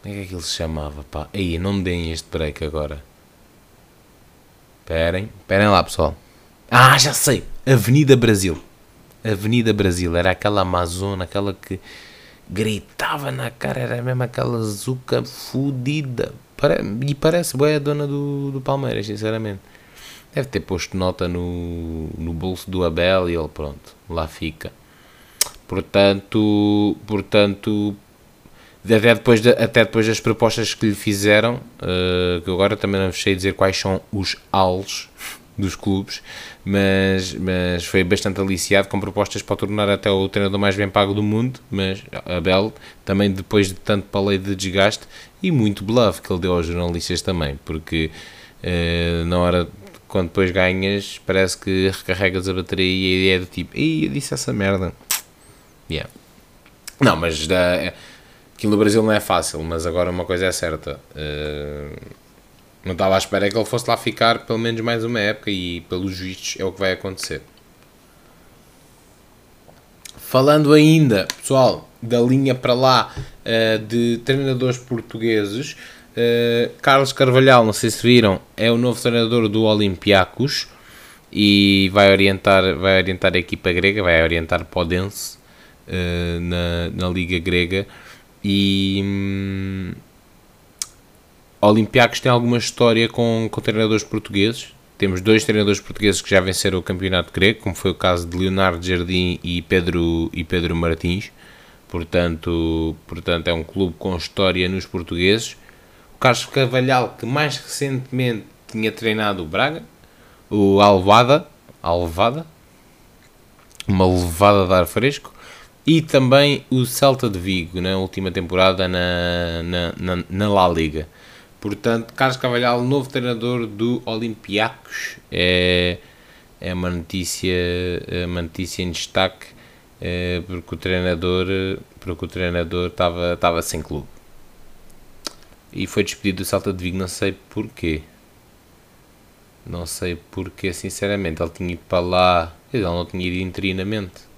Como é que aquilo se chamava, pá? Aí, não me deem este break agora. Esperem, esperem lá, pessoal. Ah, já sei! Avenida Brasil. Avenida Brasil, era aquela Amazona, aquela que gritava na cara, era mesmo aquela zuca fudida. E parece boa a dona do, do Palmeiras, sinceramente. Deve ter posto nota no, no bolso do Abel e ele, pronto, lá fica. Portanto, portanto até depois, de, até depois das propostas que lhe fizeram, uh, que agora também não sei dizer quais são os ALs dos clubes, mas, mas foi bastante aliciado com propostas para tornar até o treinador mais bem pago do mundo, mas Abel também depois de tanto palei de desgaste e muito bluff que ele deu aos jornalistas também, porque uh, na hora quando depois ganhas, parece que recarregas a bateria e é do tipo, ih, eu disse essa merda. Yeah. Não, mas da, aquilo no Brasil não é fácil, mas agora uma coisa é certa. Uh, não estava à espera que ele fosse lá ficar pelo menos mais uma época e pelos vistos é o que vai acontecer. Falando ainda, pessoal, da linha para lá uh, de treinadores portugueses, Uh, Carlos Carvalhal, não sei se viram, é o novo treinador do Olympiacos e vai orientar, vai orientar a equipa grega, vai orientar Podense uh, na, na Liga Grega. E um, Olympiacos tem alguma história com, com treinadores portugueses. temos dois treinadores portugueses que já venceram o campeonato grego, como foi o caso de Leonardo Jardim e Pedro, e Pedro Martins. Portanto, portanto, é um clube com história nos portugueses. Carlos Cavalhal, que mais recentemente tinha treinado o Braga, o Alvada, Alvada, uma levada de ar fresco, e também o Celta de Vigo na última temporada na, na, na, na La Liga. Portanto, Carlos Cavalhal, novo treinador do Olympiacos, é, é uma notícia, é uma notícia em destaque, é, porque o treinador, porque o treinador estava, estava sem clube. E foi despedido do Salta de Vigo, não sei porquê. Não sei porquê, sinceramente. Ele tinha ido para lá, ele não tinha ido interinamente.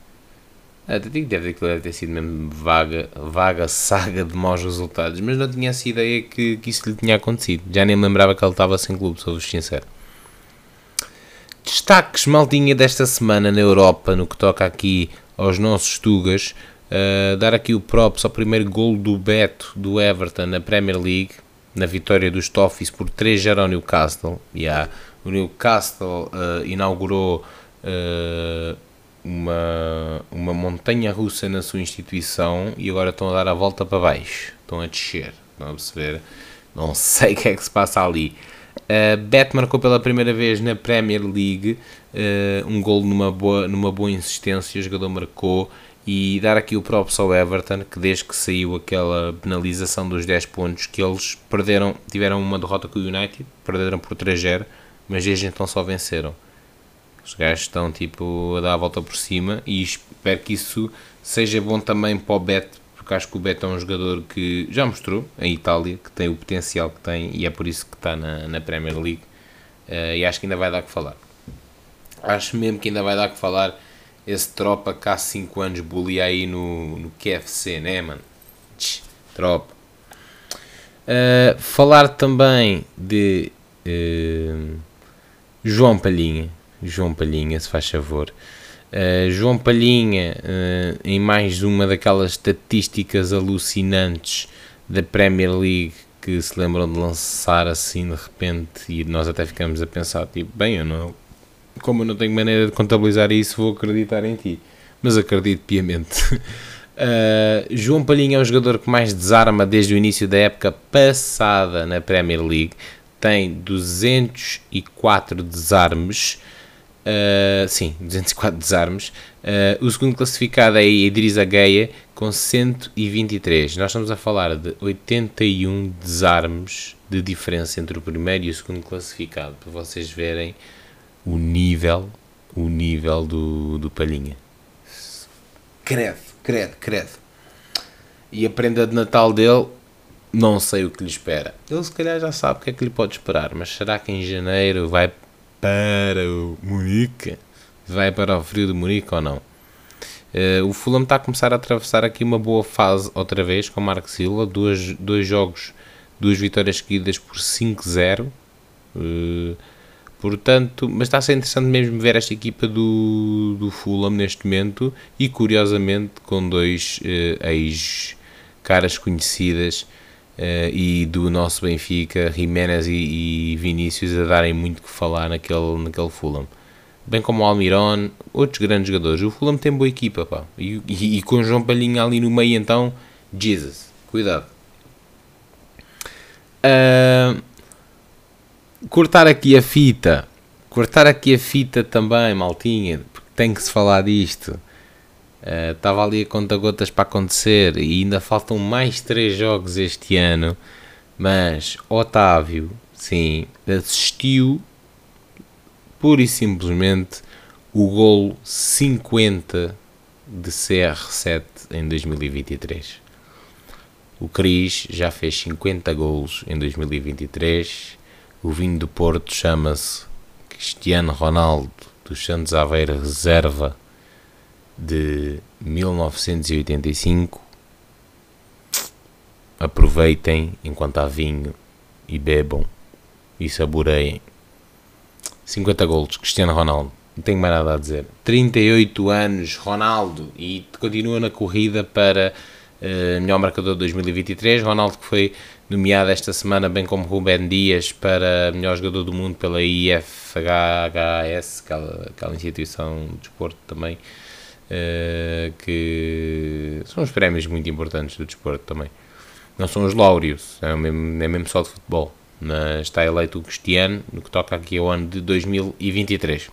Até digo que deve, deve ter sido mesmo vaga, vaga saga de maus resultados, mas não tinha essa ideia que, que isso lhe tinha acontecido. Já nem me lembrava que ele estava sem clube, sou-vos sincero. Destaques, maldinha, desta semana na Europa, no que toca aqui aos nossos Tugas. Uh, dar aqui o props ao primeiro gol do Beto do Everton na Premier League, na vitória dos Toffees por 3-0 ao Newcastle. Yeah. O Newcastle uh, inaugurou uh, uma, uma montanha russa na sua instituição e agora estão a dar a volta para baixo, estão a descer, estão a perceber? Não sei o que é que se passa ali. Uh, Bet marcou pela primeira vez na Premier League uh, um gol numa boa, numa boa insistência, o jogador marcou e dar aqui o próprio ao Everton, que desde que saiu aquela penalização dos 10 pontos, que eles perderam, tiveram uma derrota com o United, perderam por 3-0, mas desde então só venceram. Os gajos estão tipo a dar a volta por cima e espero que isso seja bom também para o Beto, porque acho que o Beto é um jogador que já mostrou em Itália que tem o potencial que tem e é por isso que está na, na Premier League uh, e acho que ainda vai dar que falar. Acho mesmo que ainda vai dar que falar esse tropa que há 5 anos bully aí no, no QFC, né, mano? Tch, tropa. Uh, falar também de uh, João Palhinha. João Palhinha, se faz favor. Uh, João Palhinha, em mais uma daquelas estatísticas alucinantes da Premier League que se lembram de lançar assim de repente e nós até ficamos a pensar, tipo, bem, eu não, como eu não tenho maneira de contabilizar isso, vou acreditar em ti. Mas acredito piamente. Uh, João Palhinha é o jogador que mais desarma desde o início da época passada na Premier League. Tem 204 desarmes Uh, sim, 204 desarmes. Uh, o segundo classificado é Idrissa Gueye com 123. Nós estamos a falar de 81 desarmes de diferença entre o primeiro e o segundo classificado, para vocês verem o nível, o nível do, do Palhinha. Credo, credo, credo. E a prenda de Natal dele, não sei o que lhe espera. Ele se calhar já sabe o que é que lhe pode esperar, mas será que em janeiro vai para o Munique? Vai para o frio de Munique ou não? Uh, o Fulham está a começar a atravessar aqui uma boa fase outra vez com o Marco Silva, dois, dois jogos, duas vitórias seguidas por 5-0. Uh, portanto, mas está a ser interessante mesmo ver esta equipa do, do Fulham neste momento e curiosamente com dois uh, ex-caras conhecidas Uh, e do nosso Benfica, Jiménez e, e, Vinícius a darem muito que falar naquele, naquele Fulham. Bem como o Almiron, outros grandes jogadores. O Fulham tem boa equipa, pá. E, e, e com o João Palhinha ali no meio, então, Jesus, cuidado. Uh, cortar aqui a fita. Cortar aqui a fita também, maltinha, porque tem que se falar disto. Estava uh, ali a conta gotas para acontecer e ainda faltam mais 3 jogos este ano. Mas Otávio, sim, assistiu pura e simplesmente o golo 50 de CR7 em 2023. O Cris já fez 50 golos em 2023. O vinho do Porto chama-se Cristiano Ronaldo dos Santos Aveira Reserva de 1985. Aproveitem enquanto há vinho e bebam e saboreiem. 50 golos, Cristiano Ronaldo. Não tenho mais nada a dizer. 38 anos, Ronaldo, e continua na corrida para melhor marcador de 2023. Ronaldo que foi nomeado esta semana, bem como Rubén Dias, para melhor jogador do mundo pela IFHHS, aquela, aquela instituição de desporto também, uh, que são os prémios muito importantes do desporto também. Não são os laureos, é mesmo, é mesmo só de futebol, mas está eleito o Cristiano no que toca aqui ao ano de 2023.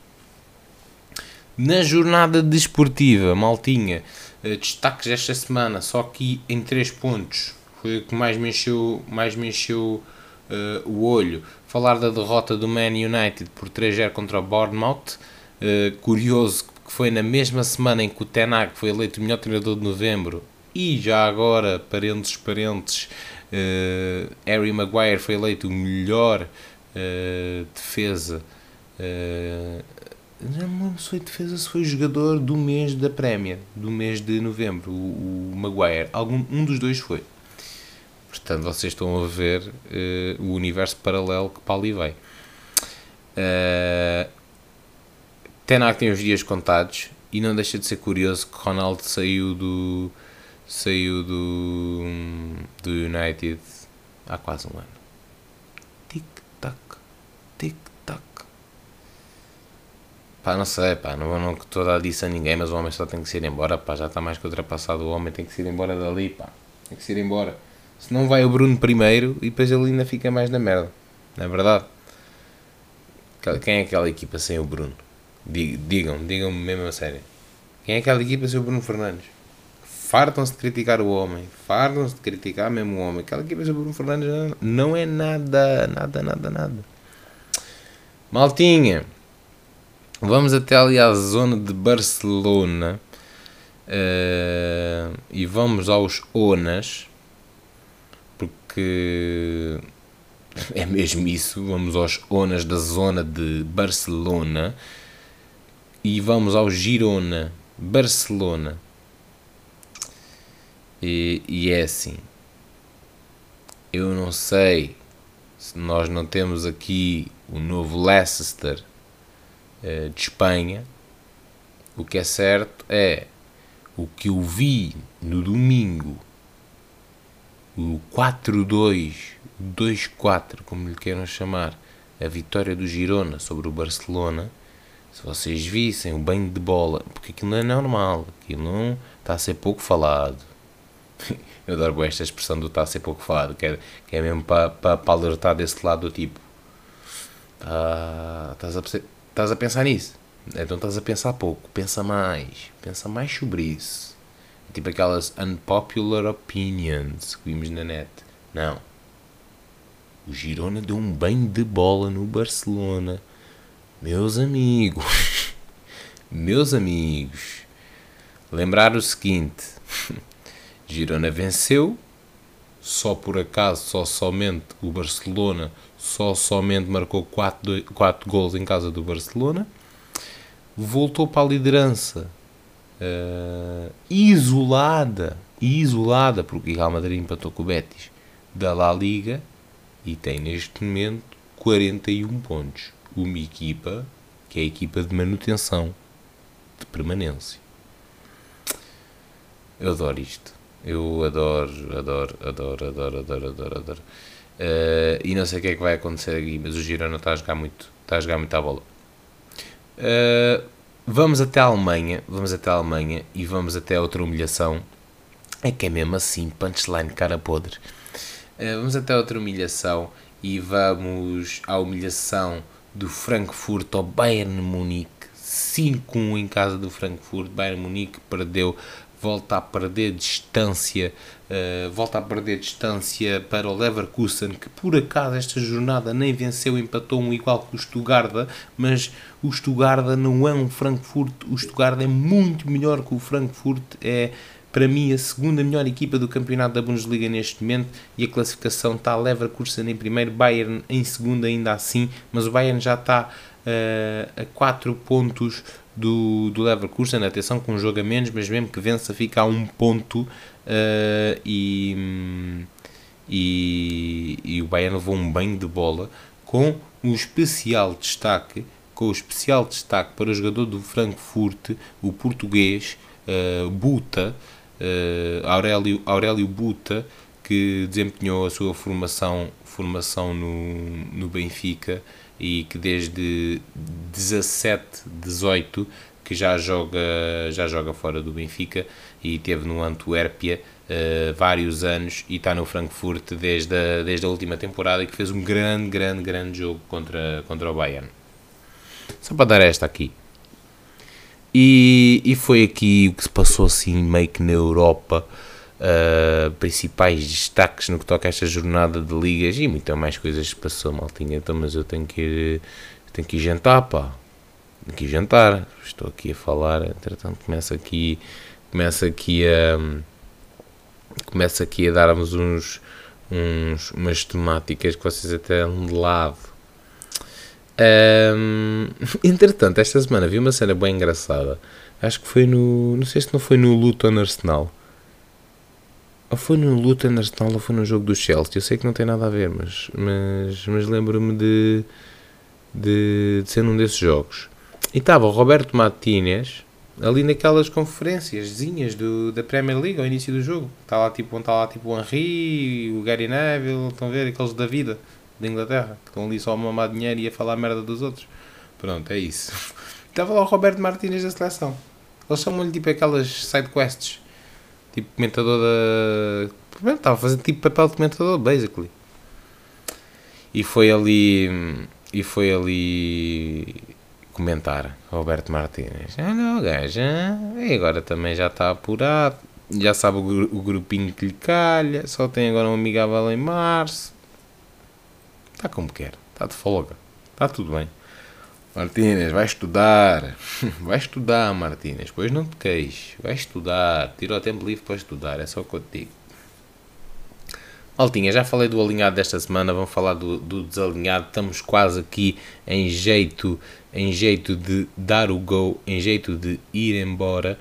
Na jornada desportiva, maltinha, destaques esta semana, só aqui em 3 pontos foi o que mais me encheu, mais me encheu uh, o olho. Falar da derrota do Man United por 3-0 contra o Bournemouth. Uh, curioso que foi na mesma semana em que o Tenag foi eleito o melhor treinador de novembro e já agora, parentes parentes, uh, Harry Maguire foi eleito o melhor defesa. Não me lembro foi defesa, se foi jogador do mês da Prémia, do mês de novembro, o, o Maguire. Algum, um dos dois foi. Portanto, vocês estão a ver uh, o universo paralelo que para ali vai. Uh, Tenac tem os dias contados e não deixa de ser curioso que Ronaldo saiu do saiu do, do United há quase um ano. Tic-tac, tic-tac. Pá, não sei, pá, não, não estou a dar disso a ninguém, mas o homem só tem que ir embora, pá, já está mais que ultrapassado o homem, tem que ir embora dali, pá, tem que ir embora. Se não vai o Bruno primeiro e depois ele ainda fica mais na merda. Não é verdade? Quem é aquela equipa sem o Bruno? Digam, digam-me mesmo a sério. Quem é aquela equipa sem o Bruno Fernandes? Fartam-se de criticar o homem. Fartam-se de criticar mesmo o homem. Aquela equipa sem o Bruno Fernandes não é nada, nada, nada, nada. Maltinha. Vamos até ali à zona de Barcelona. Uh, e vamos aos ONAS porque é mesmo isso. Vamos aos ONAS da zona de Barcelona e vamos ao Girona, Barcelona. E, e é assim. Eu não sei se nós não temos aqui o novo Leicester de Espanha. O que é certo é o que eu vi no domingo o 4-2, 2-4, como lhe queiram chamar, a vitória do Girona sobre o Barcelona, se vocês vissem o banho de bola, porque aquilo não é normal, aquilo não está a ser pouco falado. Eu adoro esta expressão do está a ser pouco falado, que é, que é mesmo para, para, para alertar desse lado do tipo. Ah, estás, a, estás a pensar nisso? Então estás a pensar pouco, pensa mais, pensa mais sobre isso. Tipo aquelas unpopular opinions que vimos na net. Não. O Girona deu um banho de bola no Barcelona. Meus amigos. Meus amigos. Lembrar o seguinte. Girona venceu. Só por acaso, só somente o Barcelona, só somente marcou 4, 4 gols em casa do Barcelona. Voltou para a liderança uh, isolada, isolada, porque o Real Madrid empatou com o Betis da La Liga e tem neste momento 41 pontos. Uma equipa que é a equipa de manutenção, de permanência. Eu adoro isto. Eu adoro, adoro, adoro, adoro, adoro, adoro, adoro. Uh, e não sei o que é que vai acontecer aqui, mas o Girona está a jogar muito, está a jogar muito à bola. Uh, Vamos até a Alemanha, vamos até a Alemanha e vamos até outra humilhação. É que é mesmo assim, punchline cara podre. Uh, vamos até outra humilhação e vamos à humilhação do Frankfurt ao Bayern Munique. 5-1 em casa do Frankfurt. Bayern Munique perdeu volta a perder distância, uh, volta a perder distância para o Leverkusen, que por acaso esta jornada nem venceu, empatou um igual com o Stuttgart, mas o Stuttgart não é um Frankfurt, o Stuttgart é muito melhor que o Frankfurt, é para mim a segunda melhor equipa do campeonato da Bundesliga neste momento e a classificação está Leverkusen em primeiro, Bayern em segundo ainda assim, mas o Bayern já está uh, a 4 pontos do, do Leverkusen, atenção com um jogo a menos, mas mesmo que vença fica a um ponto uh, e, e, e, o Bayern levou um banho de bola com um especial destaque com o especial destaque para o jogador do Frankfurt, o português uh, Buta, uh, Aurélio, Aurélio Buta, que desempenhou a sua formação, formação no, no Benfica e que desde 17, 18 que já joga, já joga fora do Benfica e teve no Antuérpia uh, vários anos e está no Frankfurt desde a, desde a última temporada e que fez um grande, grande, grande jogo contra, contra o Bayern. Só para dar esta aqui. E, e foi aqui o que se passou assim meio que na Europa. Uh, principais destaques no que toca a esta jornada de ligas e muitas mais coisas que passou, maltinha. Então, mas eu tenho que ir, tenho que ir jantar, pá. Ir jantar. Estou aqui a falar, entretanto, começa aqui, começa aqui a. Começa aqui a darmos uns, uns, umas temáticas que vocês até andam de lado. Um, entretanto, esta semana vi uma cena bem engraçada. Acho que foi no. Não sei se não foi no Luton Arsenal. Ou foi no Luton Arsenal ou foi no jogo do Chelsea. Eu sei que não tem nada a ver, mas, mas, mas lembro-me de, de, de, ser num desses jogos. E estava o Roberto Martínez ali naquelas conferênciazinhas do, da Premier League ao início do jogo. Está lá tipo, está lá tipo o Henry, o Gary Neville, estão a ver aqueles da vida da Inglaterra, que estão ali só a mamar dinheiro e a falar merda dos outros. Pronto, é isso. Estava lá o Roberto Martínez da seleção. Eles chamam-lhe tipo aquelas side quests. Tipo comentador da. Estava a fazer tipo papel de comentador, basically. E foi ali. E foi ali. Comentar Roberto Martínez. Ah não, gajo. E agora também já está apurado. Já sabe o, o grupinho que lhe calha. Só tem agora um amigável em março Está como quer, está de folga, está tudo bem. Martínez, vai estudar, vai estudar, Martínez, pois não te queixes, vai estudar, tira o tempo livre para estudar, é só o que eu te digo. Maltinha, já falei do alinhado desta semana, vamos falar do, do, desalinhado. Estamos quase aqui em jeito, em jeito de dar o go, em jeito de ir embora.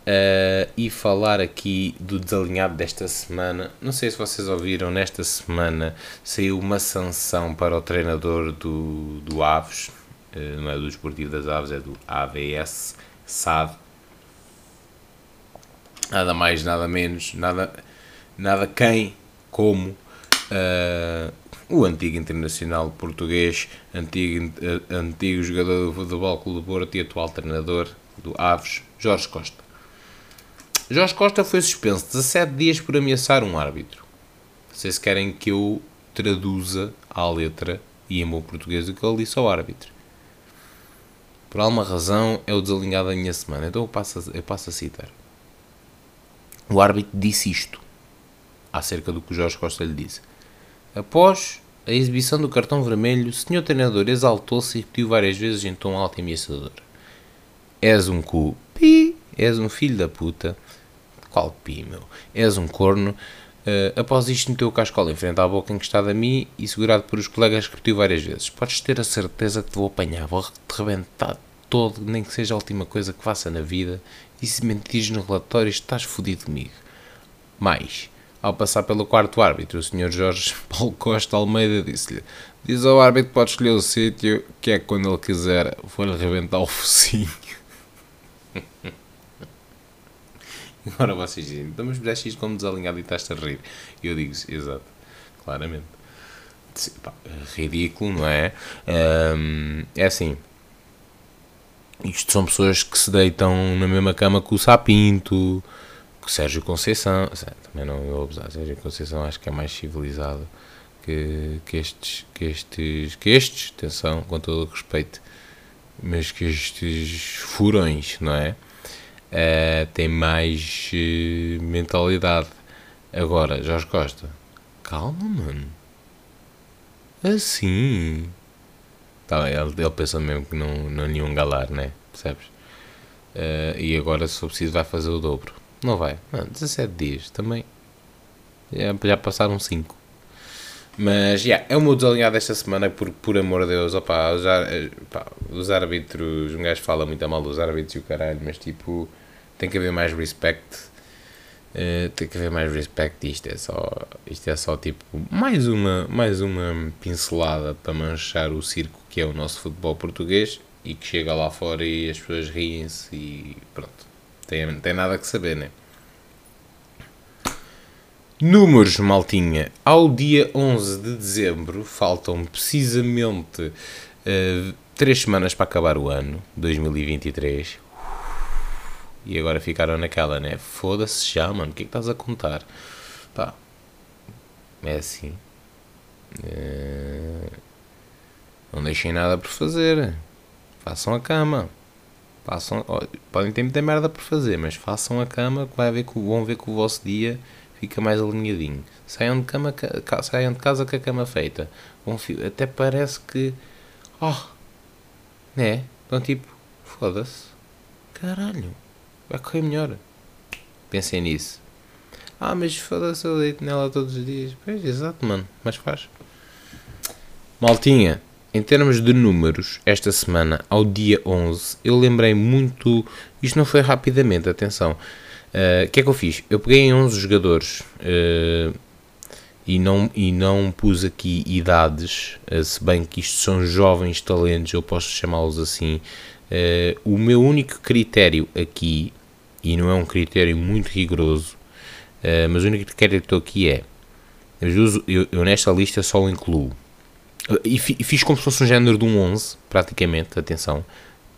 Uh, e falar aqui do desalinhado desta semana. Não sei se vocês ouviram, nesta semana saiu uma sanção para o treinador do, do Aves, uh, não é do Esportivo das Aves, é do AVS, SAD. Nada mais, nada menos, nada, nada quem, como uh, o antigo internacional português, antigo, antigo jogador do Futebol Clube do Porto e atual treinador do Aves, Jorge Costa. Jorge Costa foi suspenso 17 dias por ameaçar um árbitro. Vocês querem que eu traduza à letra e em bom português o que ele disse ao árbitro. Por alguma razão é o desalinhado da minha semana, então eu passo, a, eu passo a citar. O árbitro disse isto acerca do que o Jorge Costa lhe disse. Após a exibição do cartão vermelho, o senhor treinador exaltou-se e repetiu várias vezes em tom alto e ameaçador. És um cu, pi, és um filho da puta, qual pi, meu? És um corno. Uh, após isto, meteu o cascola em frente à boca encostado a mim e segurado por os colegas repetiu várias vezes. Podes ter a certeza que te vou apanhar, vou-te rebentar todo, nem que seja a última coisa que faça na vida. E se mentires no relatório, estás fodido comigo. Mais, ao passar pelo quarto árbitro, o Sr. Jorge Paulo Costa Almeida disse-lhe: Diz ao árbitro que pode escolher o sítio, que é quando ele quiser, vou-lhe rebentar o focinho. Agora vocês dizem, então mas fizeste isto como desalinhado e estás a rir. E eu digo exato, claramente. Ridículo, não é? Um, é assim. Isto são pessoas que se deitam na mesma cama com o Sapinto, Sérgio Conceição. Também não vou abusar. Sérgio Conceição acho que é mais civilizado que, que estes, que estes, que estes, atenção, com todo o respeito, mas que estes furões, não é? uh, tem mais uh, mentalidade. Agora, Jorge Costa, calma, mano. Assim. Tá, ele, ele pensa mesmo que não, não é nenhum galar, né? Percebes? Uh, e agora, se for preciso, vai fazer o dobro. Não vai. Mano, 17 dias também. Já, passaram 5. Mas, yeah, é o meu desalinhado desta semana, porque, por amor de Deus, os, opa, os árbitros, um gajo fala muito a mal dos árbitros e o caralho, mas tipo, tem que haver mais respect. Uh, tem que haver mais respect. Isto é só, isto é só tipo mais uma, mais uma pincelada para manchar o circo que é o nosso futebol português e que chega lá fora e as pessoas riem-se e pronto. Tem, tem nada que saber, né? Números, maltinha. Ao dia 11 de dezembro, faltam precisamente uh, 3 semanas para acabar o ano, 2023. E agora ficaram naquela, né? Foda-se já, mano. O que é que estás a contar? Pá, é assim. Uh, não deixem nada por fazer. Façam a cama. Façam, podem ter muita merda por fazer, mas façam a cama que vai ver que, vão ver que o vosso dia fica mais alinhadinho. Saiam de, cama, saiam de casa com a cama feita. Até parece que. Oh! Né? Então tipo, foda-se. Caralho. Vai correr melhor. Pensem nisso. Ah, mas foda-se, eu deito nela todos os dias. Pois, exato, mano. Mas faz. Maltinha, em termos de números, esta semana, ao dia 11, eu lembrei muito. Isto não foi rapidamente, atenção. Eh, o uh, que é que eu fiz? Eu peguei em 11 jogadores uh, e, não, e não pus aqui idades, uh, se bem que isto são jovens talentos, eu posso chamá-los assim. o meu único critério aqui, e não é um critério muito rigoroso, mas o único critério que estou aqui é: eu, eu nesta lista só incluo e fiz como se fosse um género de um 11, praticamente, atenção.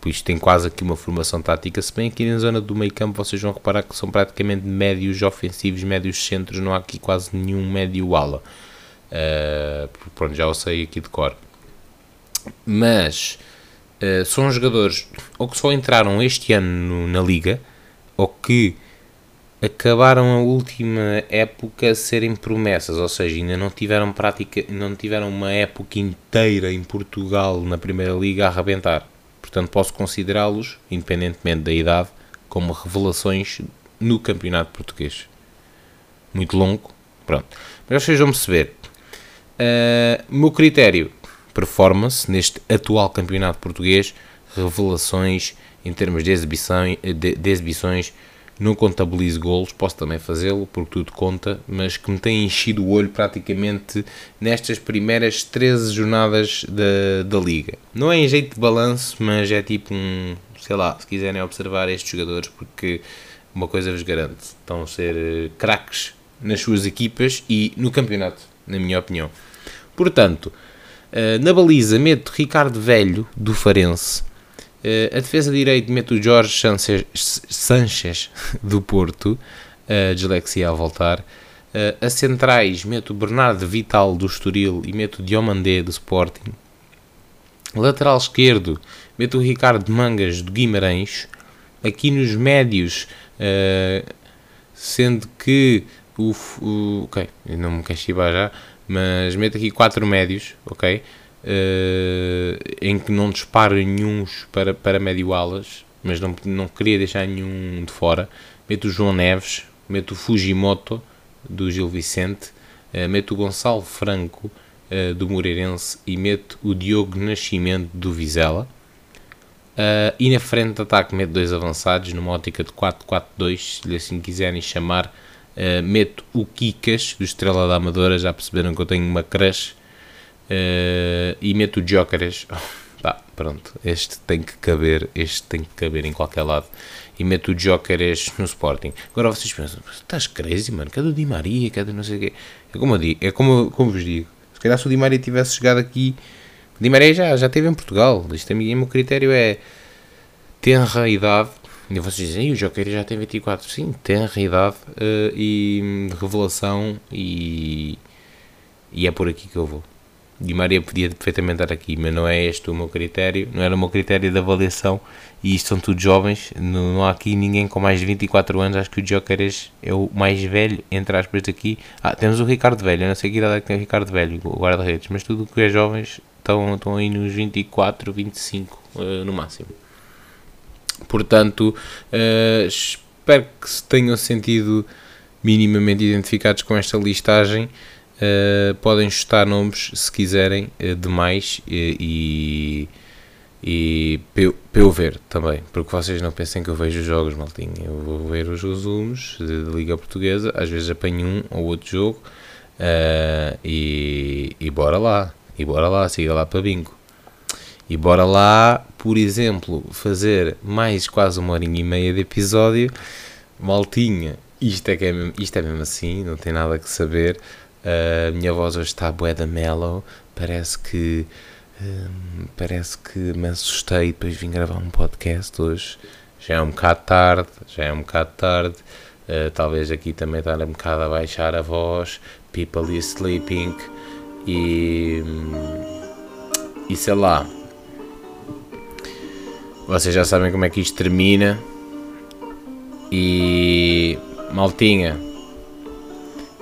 Pois tem quase aqui uma formação tática. Se bem aqui na zona do meio campo vocês vão reparar que são praticamente médios ofensivos, médios centros, não há aqui quase nenhum médio ala. Uh, pronto, já o sei aqui de cor. Mas uh, são jogadores ou que só entraram este ano na liga, ou que acabaram a última época a serem promessas, ou seja, ainda não tiveram prática, não tiveram uma época inteira em Portugal na Primeira Liga a arrebentar. Portanto, posso considerá-los, independentemente da idade, como revelações no Campeonato Português. Muito longo, pronto. Mas vocês vão perceber. Uh, meu critério, performance neste atual Campeonato Português, revelações em termos de, exibição, de, de exibições não contabilizo golos, posso também fazê-lo, porque tudo conta, mas que me tem enchido o olho praticamente nestas primeiras 13 jornadas da, da Liga. Não é em jeito de balanço, mas é tipo um, sei lá, se quiserem observar estes jogadores, porque uma coisa vos garanto, estão a ser eh, craques nas suas equipas e no campeonato, na minha opinião. Portanto, eh, na baliza meto Ricardo Velho, do Farense, a defesa de direito mete o Jorge Sanchez, do Porto, uh, dislexia a voltar. Uh, a centrais mete o Bernardo Vital do Estoril e mete o Diomandé do Sporting. Lateral esquerdo mete o Ricardo Mangas do Guimarães. Aqui nos médios, uh, sendo que o, o. Ok, não me chibar já, mas mete aqui quatro médios, ok? Uh, em que não disparo nenhum para, para médio alas, mas não, não queria deixar nenhum de fora. Meto o João Neves, meto o Fujimoto do Gil Vicente, uh, meto o Gonçalo Franco uh, do Moreirense e meto o Diogo Nascimento do Vizela. Uh, e na frente de ataque meto dois avançados numa ótica de 4-4-2, se lhe assim quiserem chamar. Uh, meto o Kikas do Estrela da Amadora, já perceberam que eu tenho uma crush Uh, e meto o Jokeres. Pá, pronto, este tem que caber, este tem que caber em qualquer lado. E meto o Jokeres no Sporting. Agora vocês pensam, estás crazy, mano? Cadê o Di Maria? Cadê não sei o quê? É como eu digo, é como, como vos digo. Se calhar se o Di Maria tivesse chegado aqui. Di Maria já, já esteve em Portugal. Isto é, o meu critério é tenra idade. E vocês dizem, o Joker já tem 24. Sim, tenra idade uh, e hum, revelação. E, e é por aqui que eu vou. Di Maria podia perfeitamente estar aqui, mas não é este o meu critério, não era o meu critério de avaliação e isto são todos jovens, não, há aqui ninguém com mais de 24 anos, acho que o Jokeres é o mais velho, entre aspas, aqui. Ah, temos o Ricardo Velho, eu não sei que idade é que tem o Ricardo Velho, o guarda-redes, mas tudo que é jovens estão, estão aí nos 24, 25 uh, no máximo. Portanto, uh, espero que se tenham sentido minimamente identificados com esta listagem. Uh, podem chutar nomes se quiserem uh, demais e, e para eu ver também, porque vocês não pensem que eu vejo os jogos, maltinho. Eu vou ver os resumos da Liga Portuguesa, às vezes apanho um ou outro jogo uh, e, e bora lá, e bora lá, siga lá para bingo. E bora lá, por exemplo, fazer mais quase uma horinha e meia de episódio, maltinha Isto é, que é, isto é mesmo assim, não tem nada que saber. A minha voz hoje está bué da mellow. Parece que. hum, parece que me assustei e depois vim gravar um podcast hoje. Já é um bocado tarde, já é um bocado tarde. Uh, talvez aqui também estar um bocado a baixar a voz. People is sleeping. E. hum, E sei lá. Vocês já sabem como é que isto termina. E. Maltinha.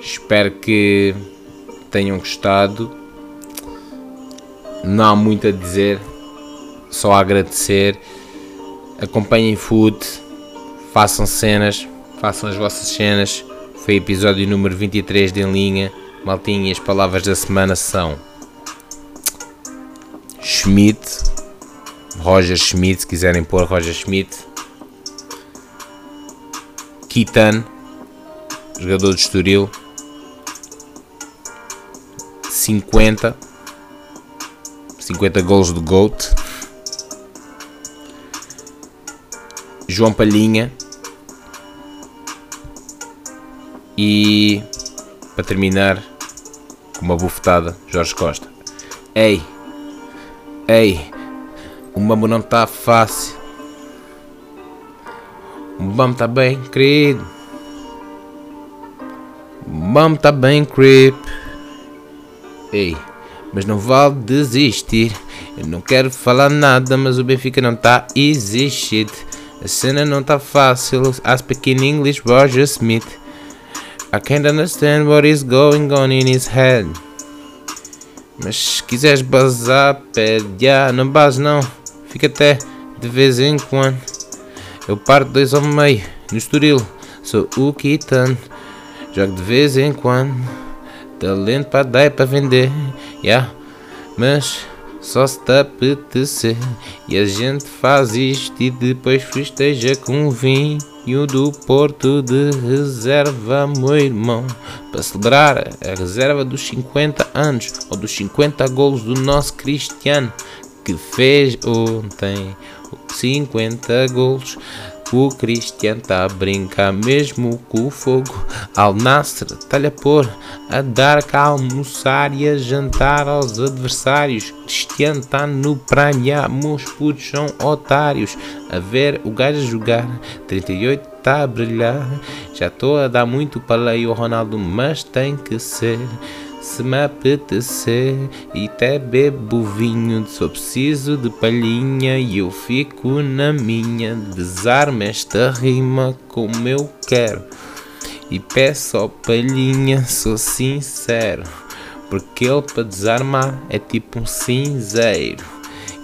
Espero que tenham gostado. Não há muito a dizer. Só a agradecer. Acompanhem Food. Façam cenas. Façam as vossas cenas. Foi episódio número 23 de Em Linha. Maltinha, as palavras da semana são Schmidt, Roger Schmidt, se quiserem pôr Roger Schmidt, Kitan, jogador de Estoril, 50, 50 gols do GOAT, João Palhinha e para terminar com uma bufetada, Jorge Costa. Ei, ei, o mambo não tá fácil. O mambo tá bem, querido. O mambo tá bem, creep. Ei, mas não vale desistir. Eu não quero falar nada, mas o Benfica não tá existindo. A cena não tá fácil. I speak in English, Roger Smith. I can't understand what is going on in his head. Mas se quiseres bazar, pede, já, não base não. Fica até de vez em quando. Eu parto dois ao meio, no Estoril. Sou o Kitan. Jogo de vez em quando. Talento para dar e para vender. Yeah. Mas só se te apetecer. E a gente faz isto e depois festeja com vinho do Porto de reserva, meu irmão. Para celebrar a reserva dos 50 anos ou dos 50 golos do nosso Cristiano que fez ontem 50 golos. O Cristiano tá a brincar mesmo com o fogo. Al Nasser tá-lhe a pôr a dar cá almoçar e a jantar aos adversários. Cristiano tá no prime, e meus putos são otários. A ver o gajo jogar, 38 tá a brilhar. Já estou a dar muito paleio ao Ronaldo, mas tem que ser. Se me apetecer e até bebo vinho, só preciso de palhinha e eu fico na minha. Desarme esta rima como eu quero e peço ao palhinha, sou sincero. Porque ele para desarmar é tipo um cinzeiro.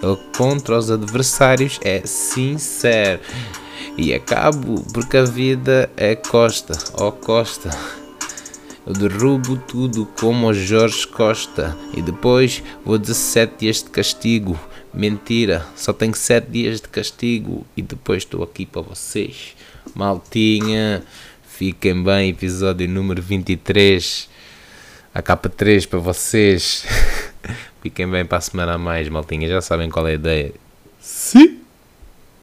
Ele contra os adversários é sincero. E acabo porque a vida é costa, ó costa. Eu derrubo tudo como o Jorge Costa e depois vou 17 dias de castigo. Mentira, só tenho 7 dias de castigo e depois estou aqui para vocês. Maltinha, fiquem bem, episódio número 23. A capa 3 para vocês. fiquem bem para a semana a mais, maltinha. Já sabem qual é a ideia. Sim.